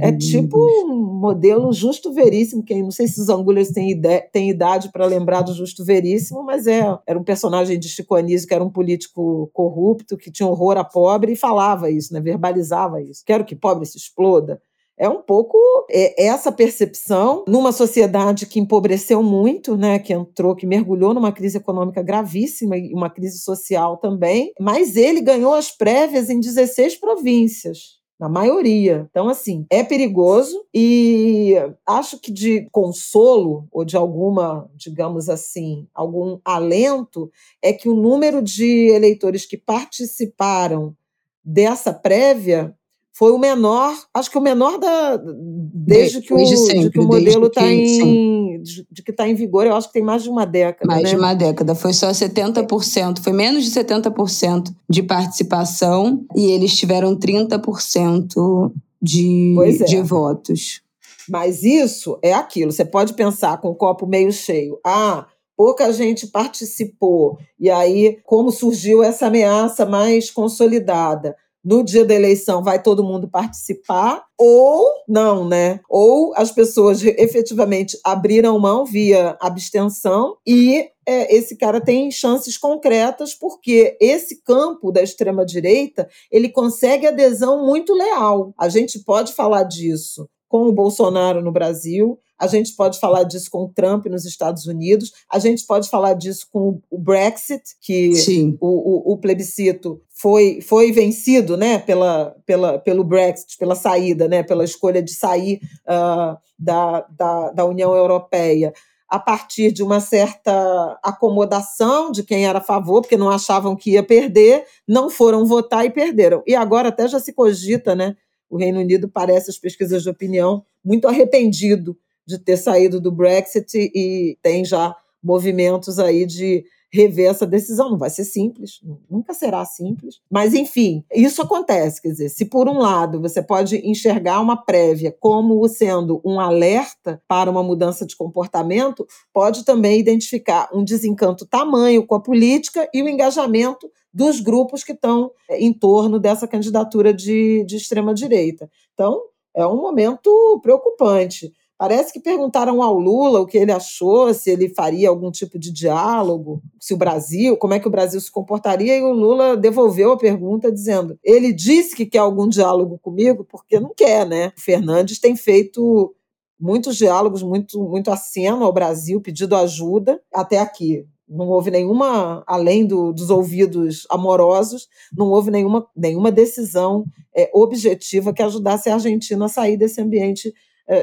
é tipo um modelo justo veríssimo, que não sei se os angulhas têm, ideia, têm idade para lembrar do justo veríssimo, mas é, era um personagem de Chico Anísio, que era um político corrupto, que tinha horror a pobre e falava isso, né, verbalizava isso. Quero que pobre se exploda. É um pouco é, essa percepção numa sociedade que empobreceu muito, né, que entrou, que mergulhou numa crise econômica gravíssima e uma crise social também, mas ele ganhou as prévias em 16 províncias na maioria. Então, assim, é perigoso e acho que de consolo ou de alguma, digamos assim, algum alento é que o número de eleitores que participaram dessa prévia foi o menor, acho que o menor da desde, que, o, sempre, que o modelo está em de, de, que está em vigor, eu acho que tem mais de uma década. Mais né? de uma década, foi só 70%, foi menos de 70% de participação e eles tiveram 30% de, é. de votos. Mas isso é aquilo, você pode pensar com o copo meio cheio. Ah, pouca gente participou. E aí, como surgiu essa ameaça mais consolidada? No dia da eleição vai todo mundo participar, ou não, né? Ou as pessoas efetivamente abriram mão via abstenção e é, esse cara tem chances concretas porque esse campo da extrema direita ele consegue adesão muito leal. A gente pode falar disso com o Bolsonaro no Brasil, a gente pode falar disso com o Trump nos Estados Unidos, a gente pode falar disso com o Brexit, que o, o, o, plebiscito foi, foi vencido né, pela, pela, pelo Brexit, pela saída, né, pela escolha de sair uh, da, da, da União Europeia a partir de uma certa acomodação de quem era a favor, porque não achavam que ia perder, não foram votar e perderam. E agora até já se cogita, né? O Reino Unido parece, as pesquisas de opinião, muito arrependido de ter saído do Brexit e tem já movimentos aí de rever essa decisão. Não vai ser simples, nunca será simples. Mas, enfim, isso acontece. Quer dizer, se por um lado você pode enxergar uma prévia como sendo um alerta para uma mudança de comportamento, pode também identificar um desencanto tamanho com a política e o engajamento dos grupos que estão é, em torno dessa candidatura de, de extrema-direita. Então, é um momento preocupante. Parece que perguntaram ao Lula o que ele achou, se ele faria algum tipo de diálogo, se o Brasil, como é que o Brasil se comportaria, e o Lula devolveu a pergunta dizendo: ele disse que quer algum diálogo comigo porque não quer, né? O Fernandes tem feito muitos diálogos, muito, muito aceno ao Brasil, pedido ajuda até aqui. Não houve nenhuma, além do, dos ouvidos amorosos, não houve nenhuma, nenhuma decisão é, objetiva que ajudasse a Argentina a sair desse ambiente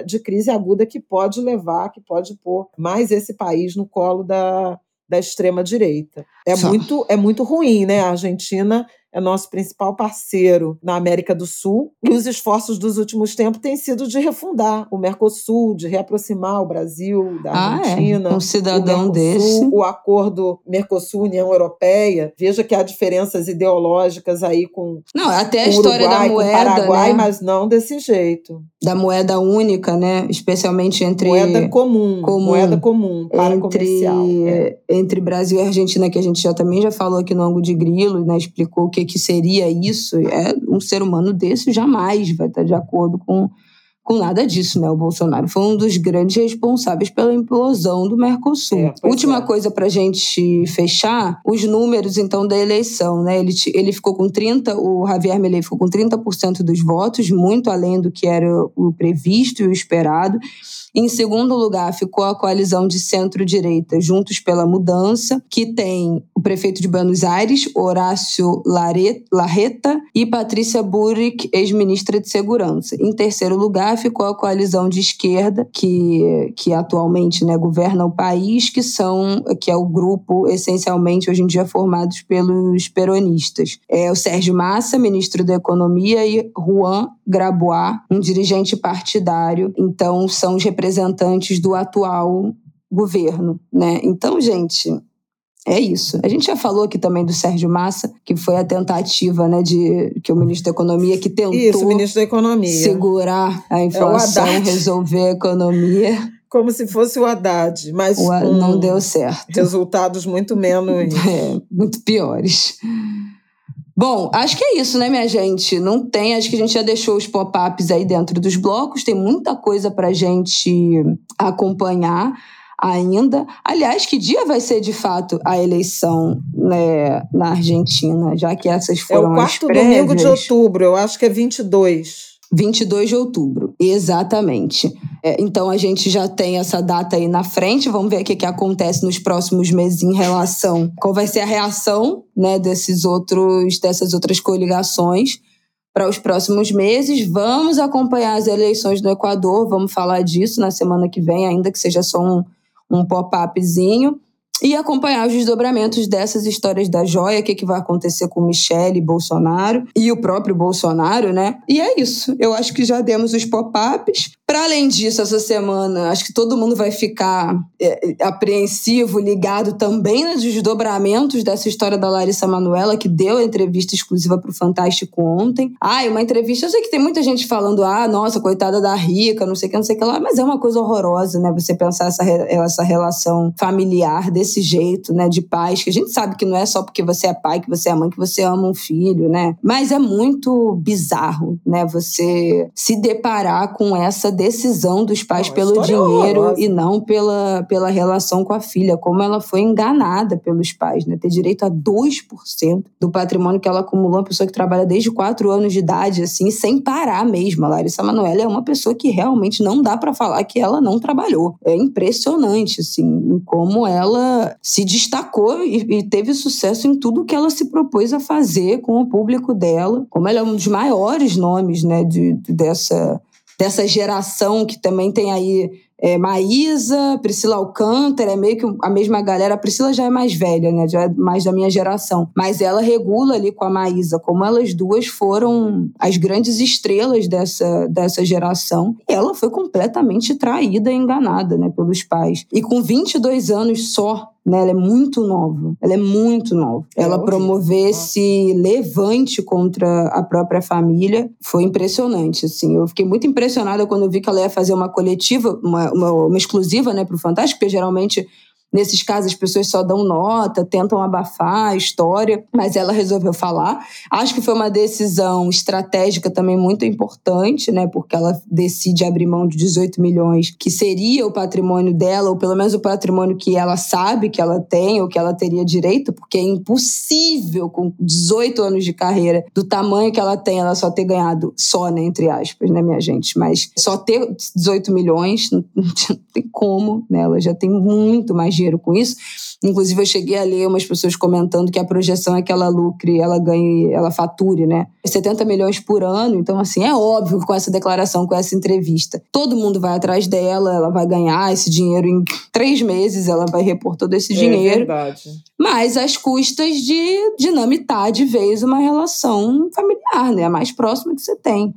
de crise aguda que pode levar, que pode pôr mais esse país no colo da, da extrema direita. É muito, é muito ruim, né? A Argentina é nosso principal parceiro na América do Sul, e os esforços dos últimos tempos têm sido de refundar o Mercosul, de reaproximar o Brasil da Argentina. Ah, é? Um cidadão o Mercosul, desse. O acordo Mercosul-União Europeia. Veja que há diferenças ideológicas aí com. Não, até a história Uruguai, da moeda. Paraguai, né? mas não desse jeito. Da moeda única, né? Especialmente entre. Moeda comum. comum moeda comum para entre, comercial. É. Entre Brasil e Argentina, que a gente já também já falou aqui no ângulo de grilo, né? Explicou o que que seria isso, é um ser humano desse jamais vai estar de acordo com, com nada disso, né? O Bolsonaro foi um dos grandes responsáveis pela implosão do Mercosul. É, Última é. coisa para a gente fechar, os números, então, da eleição, né? Ele, ele ficou com 30%, o Javier Milei ficou com 30% dos votos, muito além do que era o previsto e o esperado. Em segundo lugar, ficou a coalizão de centro-direita Juntos pela Mudança, que tem o prefeito de Buenos Aires, Horácio Larreta, e Patrícia Burrick, ex-ministra de Segurança. Em terceiro lugar, ficou a coalizão de esquerda, que, que atualmente né, governa o país, que são que é o grupo essencialmente hoje em dia formado pelos peronistas. É o Sérgio Massa, ministro da Economia, e Juan Grabois, um dirigente partidário. Então, são os representantes do atual governo, né? Então, gente, é isso. A gente já falou aqui também do Sérgio Massa, que foi a tentativa, né, de que o ministro da Economia que tentou isso, ministro da Economia. segurar a é inflação, é resolver a economia. Como se fosse o Haddad, mas o, não deu certo. Resultados muito menos, *laughs* é, muito piores. Bom, acho que é isso, né, minha gente? Não tem, acho que a gente já deixou os pop-ups aí dentro dos blocos, tem muita coisa pra gente acompanhar ainda. Aliás, que dia vai ser de fato a eleição né, na Argentina, já que essas foram as É o quarto domingo de outubro, eu acho que é 22. 22 de outubro, exatamente. É, então a gente já tem essa data aí na frente. Vamos ver o que, que acontece nos próximos meses em relação. Qual vai ser a reação né, desses outros, dessas outras coligações para os próximos meses. Vamos acompanhar as eleições no Equador, vamos falar disso na semana que vem, ainda que seja só um, um pop-upzinho e acompanhar os desdobramentos dessas histórias da joia, o que, que vai acontecer com Michele Bolsonaro e o próprio Bolsonaro, né? E é isso. Eu acho que já demos os pop-ups. Para além disso, essa semana, acho que todo mundo vai ficar é, apreensivo, ligado também nos desdobramentos dessa história da Larissa Manuela, que deu a entrevista exclusiva para o Fantástico ontem. Ai, uma entrevista. Eu sei que tem muita gente falando, ah, nossa, coitada da rica, não sei o que, não sei o que lá, mas é uma coisa horrorosa, né? Você pensar essa, essa relação familiar desse jeito, né, de pais, que a gente sabe que não é só porque você é pai, que você é mãe, que você ama um filho, né? Mas é muito bizarro, né, você se deparar com essa decisão dos pais não, pelo dinheiro e não pela, pela relação com a filha, como ela foi enganada pelos pais, né? Ter direito a 2% do patrimônio que ela acumulou, uma pessoa que trabalha desde 4 anos de idade, assim, sem parar mesmo. A Larissa Manoela é uma pessoa que realmente não dá para falar que ela não trabalhou. É impressionante, assim, como ela se destacou e, e, teve sucesso em tudo que ela se propôs a fazer com o público dela. Como ela é um dos maiores nomes né, de, de dessa, dessa geração que também tem aí é, Maísa, Priscila Alcântara, é meio que a mesma galera. A Priscila já é mais velha, né? Já é mais da minha geração. Mas ela regula ali com a Maísa, como elas duas foram as grandes estrelas dessa, dessa geração. E ela foi completamente traída e enganada, né, pelos pais. E com 22 anos só, né? Ela é muito nova. Ela é muito nova. É ela promover esse levante contra a própria família foi impressionante, assim. Eu fiquei muito impressionada quando eu vi que ela ia fazer uma coletiva, uma, uma, uma exclusiva, né, pro Fantástico, porque geralmente Nesses casos, as pessoas só dão nota, tentam abafar a história, mas ela resolveu falar. Acho que foi uma decisão estratégica também muito importante, né? Porque ela decide abrir mão de 18 milhões, que seria o patrimônio dela, ou pelo menos o patrimônio que ela sabe que ela tem, ou que ela teria direito, porque é impossível, com 18 anos de carreira, do tamanho que ela tem, ela só ter ganhado, só, né? Entre aspas, né, minha gente? Mas só ter 18 milhões, *laughs* não tem como, né? Ela já tem muito mais dinheiro com isso. Inclusive, eu cheguei a ler umas pessoas comentando que a projeção é que ela lucre, ela ganhe, ela fature, né? 70 milhões por ano. Então, assim, é óbvio que com essa declaração, com essa entrevista, todo mundo vai atrás dela, ela vai ganhar esse dinheiro em três meses, ela vai repor todo esse é dinheiro. Verdade. Mas às custas de dinamitar de vez uma relação familiar, né? A mais próxima que você tem.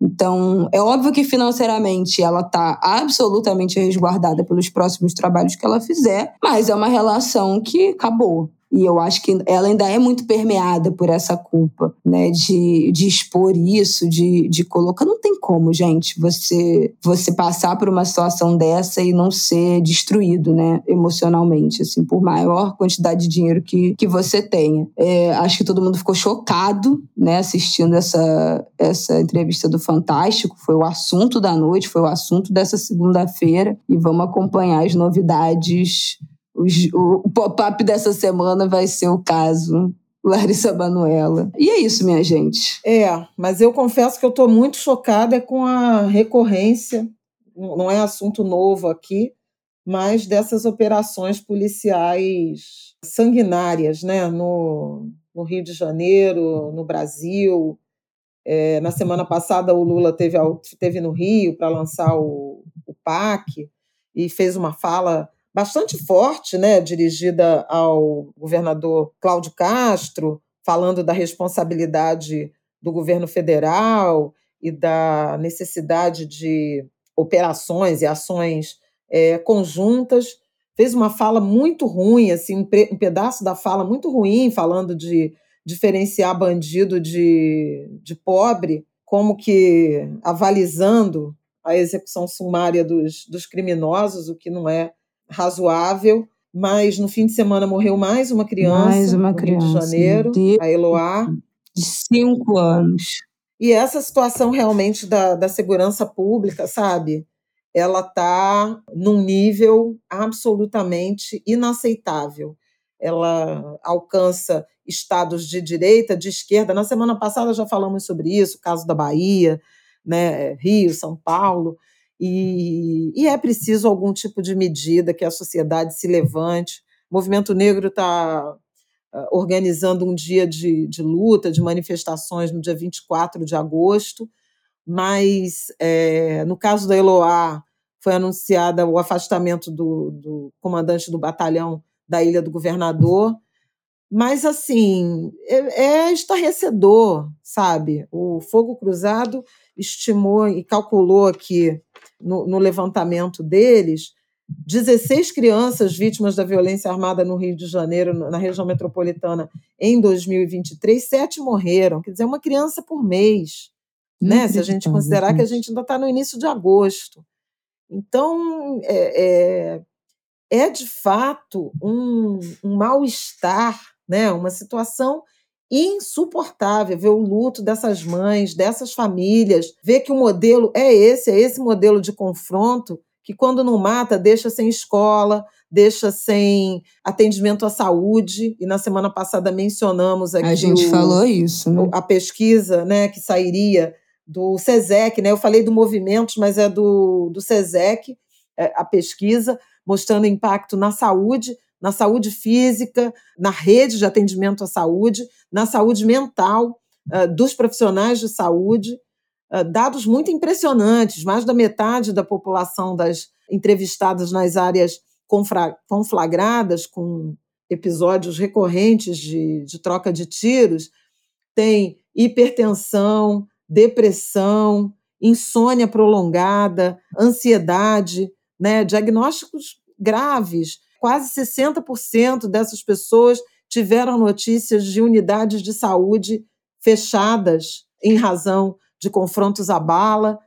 Então, é óbvio que financeiramente ela está absolutamente resguardada pelos próximos trabalhos que ela fizer, mas é uma relação que acabou. E eu acho que ela ainda é muito permeada por essa culpa, né? De, de expor isso, de, de colocar. Não tem como, gente, você você passar por uma situação dessa e não ser destruído, né? Emocionalmente, assim, por maior quantidade de dinheiro que, que você tenha. É, acho que todo mundo ficou chocado, né? Assistindo essa, essa entrevista do Fantástico. Foi o assunto da noite, foi o assunto dessa segunda-feira. E vamos acompanhar as novidades o, pop-up dessa semana vai ser o caso Larissa Manuela. E é isso, minha gente. É, mas eu confesso que eu estou muito chocada com a recorrência, não é assunto novo aqui, mas dessas operações policiais sanguinárias, né? No, no Rio de Janeiro, no Brasil. É, na semana passada, o Lula teve, teve no Rio para lançar o, o PAC e fez uma fala bastante forte, né, dirigida ao governador Cláudio Castro, falando da responsabilidade do governo federal e da necessidade de operações e ações é, conjuntas. Fez uma fala muito ruim, assim, um pedaço da fala muito ruim, falando de diferenciar bandido de, de pobre, como que avalizando a execução sumária dos, dos criminosos, o que não é razoável, mas no fim de semana morreu mais uma criança mais uma no criança, Rio de Janeiro, a Eloá. De cinco anos. E essa situação realmente da, da segurança pública, sabe? Ela está num nível absolutamente inaceitável. Ela alcança estados de direita, de esquerda. Na semana passada já falamos sobre isso, o caso da Bahia, né, Rio, São Paulo. E, e é preciso algum tipo de medida que a sociedade se levante. O movimento negro está ah, organizando um dia de, de, luta, de manifestações no dia 24 de agosto, mas é, no caso da Eloá foi anunciado o afastamento do, do, comandante do batalhão da Ilha do Governador, mas assim é, é estarrecedor, sabe? O fogo cruzado estimou e calculou aqui no, no levantamento deles 16 crianças vítimas da violência armada no Rio de Janeiro, na região metropolitana, em 2023, sete morreram. Quer dizer, uma criança por mês, né? Se a gente considerar que a gente ainda está no início de agosto. Então, é, é, é de fato um, um mal-estar, né? uma situação insuportável ver o luto dessas mães, dessas famílias, ver que o modelo é esse, é esse modelo de confronto que quando não mata deixa sem escola, deixa sem atendimento à saúde. E na semana passada mencionamos aqui a gente o, falou isso, né? a pesquisa, né, que sairia do SESEC, né? Eu falei do movimentos, mas é do do SESEC, é, a pesquisa mostrando impacto na saúde na saúde física, na rede de atendimento à saúde, na saúde mental uh, dos profissionais de saúde. uh, dados muito impressionantes. Mais da metade da população das entrevistadas nas áreas conflagradas com episódios recorrentes de, de troca de tiros tem hipertensão, depressão, insônia prolongada, ansiedade, né? diagnósticos graves. Quase 60% dessas pessoas tiveram notícias de unidades de saúde fechadas em razão de confrontos à bala.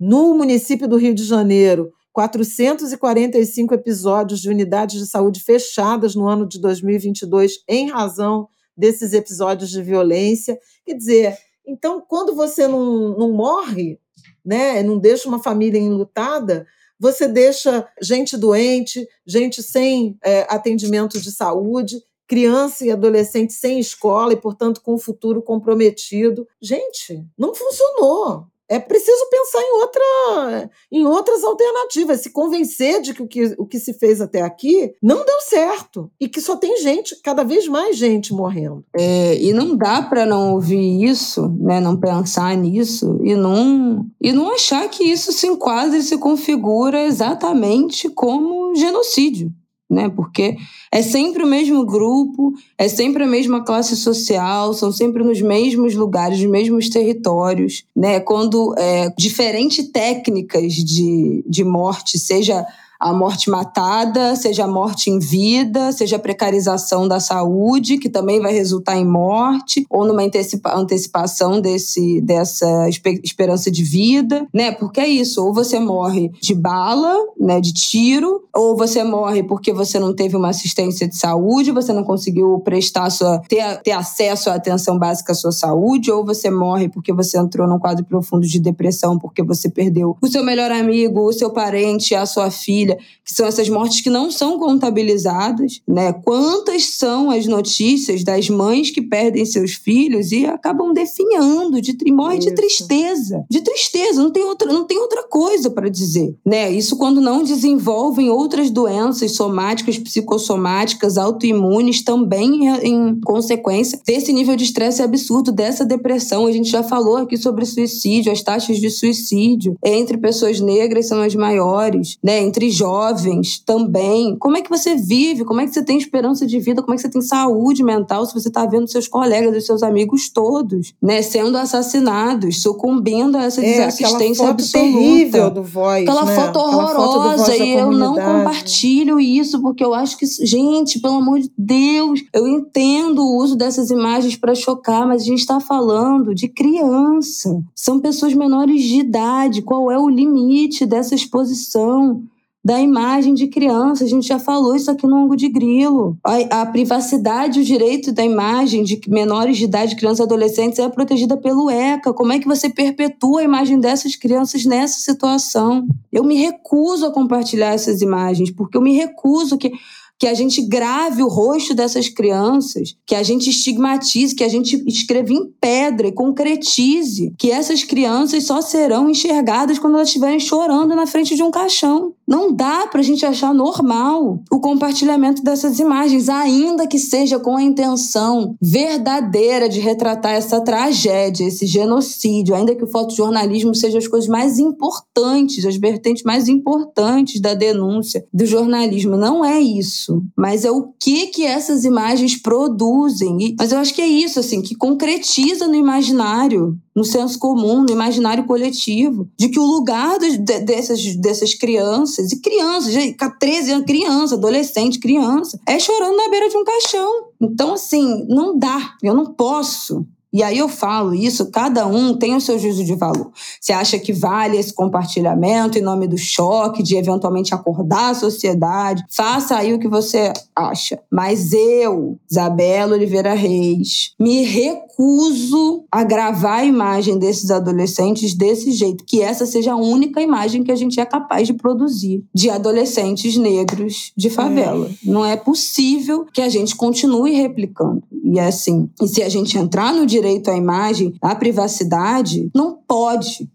No município do Rio de Janeiro, 445 episódios de unidades de saúde fechadas no ano de 2022 em razão desses episódios de violência. Quer dizer, então, quando você não, não morre, né, não deixa uma família enlutada, você deixa gente doente, gente sem é, atendimento de saúde, criança e adolescente sem escola e, portanto, com o futuro comprometido. Gente, não funcionou é preciso pensar em, outra, em outras alternativas, se convencer de que o, que o que se fez até aqui não deu certo e que só tem gente, cada vez mais gente morrendo. É, e não dá para não ouvir isso, né, não pensar nisso e não, e não achar que isso se enquadra e se configura exatamente como genocídio né? Porque é sempre o mesmo grupo, é sempre a mesma classe social, são sempre nos mesmos lugares, nos mesmos territórios, né? Quando é, diferentes técnicas de, de morte, seja a morte matada, seja a morte em vida, seja a precarização da saúde, que também vai resultar em morte, ou numa antecipa antecipação desse, dessa esperança de vida, né? Porque é isso, ou você morre de bala, né, de tiro, ou você morre porque você não teve uma assistência de saúde, você não conseguiu prestar sua ter, ter acesso à atenção básica à sua saúde, ou você morre porque você entrou num quadro profundo de depressão, porque você perdeu o seu melhor amigo, o seu parente, a sua filha, família, que são essas mortes que não são contabilizadas, né? Quantas são as notícias das mães que perdem seus filhos e acabam definhando, de morrem de tristeza, de tristeza, não tem outra, não tem outra coisa para dizer, né? Isso quando não desenvolvem outras doenças somáticas, psicossomáticas, autoimunes também em consequência desse nível de estresse absurdo, dessa depressão. A gente já falou aqui sobre suicídio, as taxas de suicídio entre pessoas negras são as maiores, né? Entre jovens também. Como é que você vive? Como é que você tem esperança de vida? Como é que você tem saúde mental se você está vendo seus colegas e seus amigos todos, né, sendo assassinados, sucumbindo a essa é, desassistência foto absoluta. terrível do Voz, aquela né? foto horrorosa aquela foto e eu não compartilho isso porque eu acho que gente, pelo amor de Deus, eu entendo o uso dessas imagens para chocar, mas a gente está falando de criança. São pessoas menores de idade. Qual é o limite dessa exposição? Da imagem de criança. A gente já falou isso aqui no ângulo de grilo. A, a privacidade o direito da imagem de menores de idade, crianças e adolescentes, é protegida pelo ECA. Como é que você perpetua a imagem dessas crianças nessa situação? Eu me recuso a compartilhar essas imagens, porque eu me recuso que que a gente grave o rosto dessas crianças, que a gente estigmatize, que a gente escreva em pedra e concretize que essas crianças só serão enxergadas quando elas estiverem chorando na frente de um caixão. Não dá para a gente achar normal o compartilhamento dessas imagens, ainda que seja com a intenção verdadeira de retratar essa tragédia, esse genocídio, ainda que o fotojornalismo seja as coisas mais importantes, as vertentes mais importantes da denúncia do jornalismo. Não é isso isso, mas é o que que essas imagens produzem. E, mas eu acho que é isso, assim, que concretiza no imaginário, no senso comum, no imaginário coletivo, de que o lugar de, dessas, dessas crianças, e crianças, 13 anos, criança, adolescente, criança, é chorando na beira de um caixão. Então, assim, não dá, eu não posso e aí eu falo isso, cada um tem o seu juízo de valor. Você acha que vale esse compartilhamento em nome do choque, de eventualmente acordar a sociedade? Faça aí o que você acha. Mas eu, Isabela Oliveira Reis, me recuso a gravar a imagem desses adolescentes desse jeito, que essa seja a única imagem que a gente é capaz de produzir de adolescentes negros de favela. É. Não é possível que a gente continue replicando. E é assim, e se a gente entrar no direito à imagem, à privacidade, não pode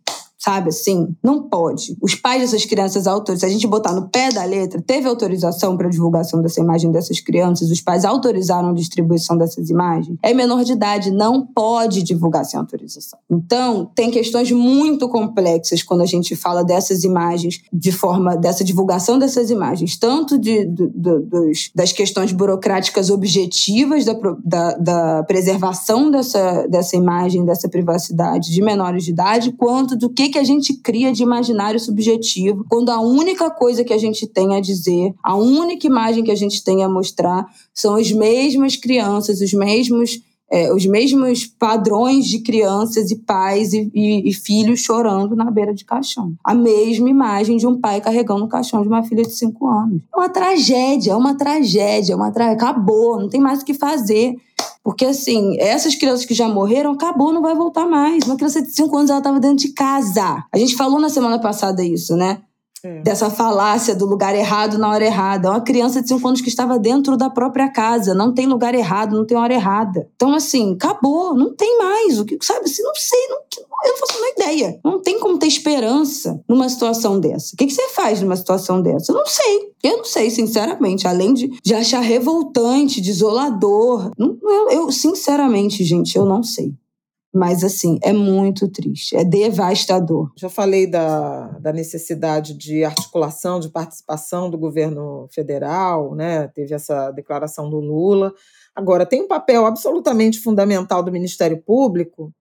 sabe assim? Não pode. Os pais dessas crianças autorizam, se a gente botar no pé da letra, teve autorização para divulgação dessa imagem dessas crianças, os pais autorizaram a distribuição dessas imagens. É menor de idade, não pode divulgar sem autorização. Então, tem questões muito complexas quando a gente fala dessas imagens, de forma dessa divulgação dessas imagens, tanto de, de, de dos, das questões burocráticas objetivas da, da, da preservação dessa, dessa imagem, dessa privacidade de menores de idade, quanto do que, que a gente cria de imaginário subjetivo, quando a única coisa que a gente tem a dizer, a única imagem que a gente tem a mostrar são as mesmas crianças, os mesmos é, os mesmos padrões de crianças e pais e, e, e, filhos chorando na beira de caixão. A mesma imagem de um pai carregando o caixão de uma filha de cinco anos. É uma tragédia, é uma tragédia, é uma tra... acabou, não tem mais o que fazer. Porque, assim, essas crianças que já morreram, acabou, não vai voltar mais. Uma criança de 5 anos, ela estava dentro de casa. A gente falou na semana passada isso, né? É. Dessa falácia do lugar errado na hora errada. É uma criança de 5 anos que estava dentro da própria casa. Não tem lugar errado, não tem hora errada. Então, assim, acabou, não tem mais. O que, sabe? Assim, não sei, não, eu não faço ideia. Não tem como ter esperança numa situação dessa. O que, que você faz numa situação dessa? Eu não sei. Eu não sei, sinceramente. Além de, de achar revoltante, desolador. Não, eu, eu, sinceramente, gente, eu não sei. Mas, assim, é muito triste, é devastador. Já falei da, da necessidade de articulação, de participação do governo federal, né? Teve essa declaração do Lula. Agora, tem um papel absolutamente fundamental do Ministério Público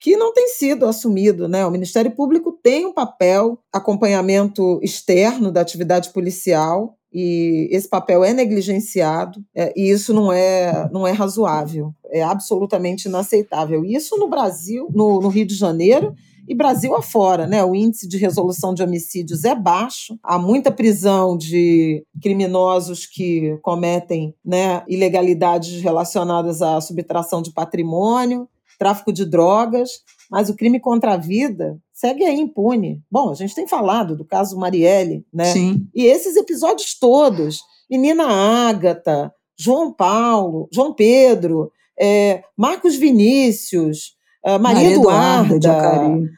que não tem sido assumido. Né? O Ministério Público tem um papel, acompanhamento externo da atividade policial, e esse papel é negligenciado é, e isso não é, não é razoável, é absolutamente inaceitável. Isso no Brasil, no, no Rio de Janeiro e Brasil afora, né? O índice de resolução de homicídios é baixo, há muita prisão de criminosos que cometem né, ilegalidades relacionadas à subtração de patrimônio, tráfico de drogas, mas o crime contra a vida segue aí impune. Bom, a gente tem falado do caso Marielle, né? Sim. E esses episódios todos, menina Ágata, João Paulo, João Pedro, é, Marcos Vinícius, Maria, Maria Eduarda, Eduarda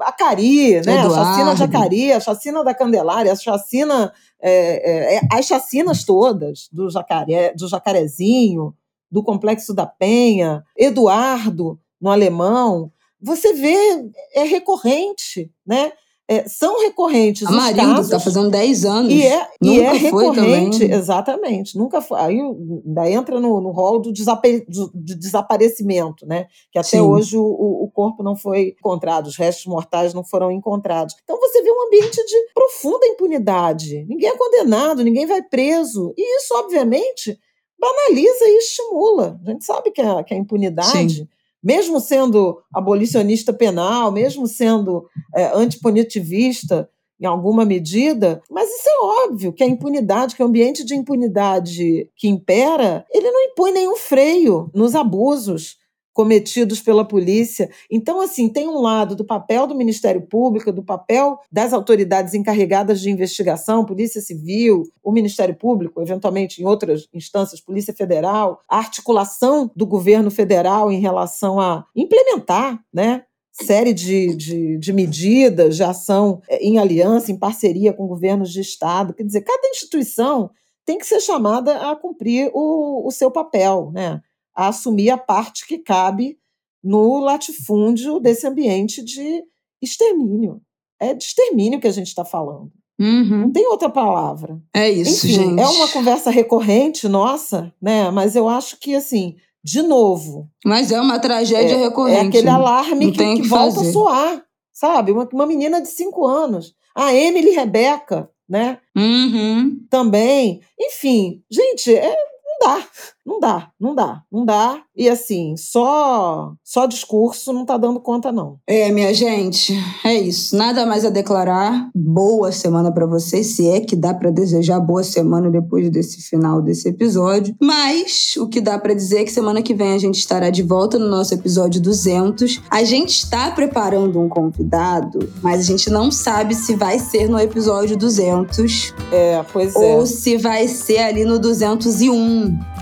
a Cari, né? Eduardo. A chacina de Acari, a chacina da Candelária, a chacina, é, é, é, as chacinas todas do, jacaré, do Jacarezinho, do Complexo da Penha, Eduardo no alemão, você vê, é recorrente, né? É, são recorrentes. Amarildo, está fazendo 10 anos. E é, e é recorrente, exatamente. Nunca foi. Aí ainda entra no, no rol do, do, de desaparecimento, né? Que até Sim. hoje o, o corpo não foi encontrado, os restos mortais não foram encontrados. Então você vê um ambiente de profunda impunidade. Ninguém é condenado, ninguém vai preso. E isso, obviamente, banaliza e estimula. A gente sabe que a, que a impunidade. Sim mesmo sendo abolicionista penal, mesmo sendo é, antipunitivista em alguma medida, mas isso é óbvio que a impunidade, que o ambiente de impunidade que impera, ele não impõe nenhum freio nos abusos cometidos pela polícia. Então, assim, tem um lado do papel do Ministério Público, do papel das autoridades encarregadas de investigação, Polícia Civil, o Ministério Público, eventualmente em outras instâncias, Polícia Federal, a articulação do governo federal em relação a implementar, né? série de, de, de, medidas de ação é, em aliança, em parceria com governos de Estado. Quer dizer, cada instituição tem que ser chamada a cumprir o, o seu papel, né? A assumir a parte que cabe no latifúndio desse ambiente de extermínio. É de extermínio que a gente está falando. Uhum. Não tem outra palavra. É isso, Enfim, gente. É uma conversa recorrente, nossa, né? Mas eu acho que, assim, de novo. Mas é uma tragédia é, recorrente. É aquele alarme que, que, que volta a soar, sabe? Uma, uma menina de cinco anos. A Emily Rebeca, né? Uhum. Também. Enfim, gente, é, não dá, não dá, não dá, não dá. E assim, só só discurso não tá dando conta não. É, minha gente, é isso. Nada mais a declarar. Boa semana para vocês, se é que dá para desejar boa semana depois desse final desse episódio. Mas o que dá para dizer é que semana que vem a gente estará de volta no nosso episódio 200. A gente está preparando um convidado, mas a gente não sabe se vai ser no episódio 200. É, pois é. Ou se vai ser ali no 201.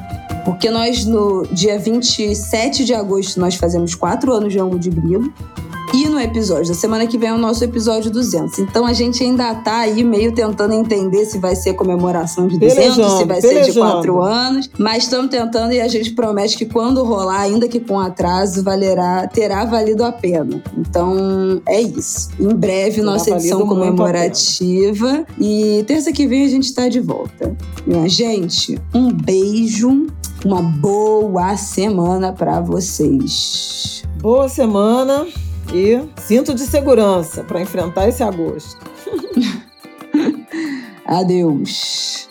Porque nós, no dia 27 de agosto, nós fazemos quatro anos de Ângulo de Grilo. E no episódio da semana que vem é o nosso episódio 200. Então a gente ainda tá aí meio tentando entender se vai ser comemoração de 200, pelejando, se vai pelejando. ser de 4 anos. Mas estamos tentando e a gente promete que quando rolar, ainda que com atraso, valerá, terá valido a pena. Então é isso. Em breve, terá nossa edição comemorativa. E terça que vem a gente está de volta. Minha gente, um beijo, uma boa semana para vocês. Boa semana e cinto de segurança para enfrentar esse agosto. *laughs* Adeus.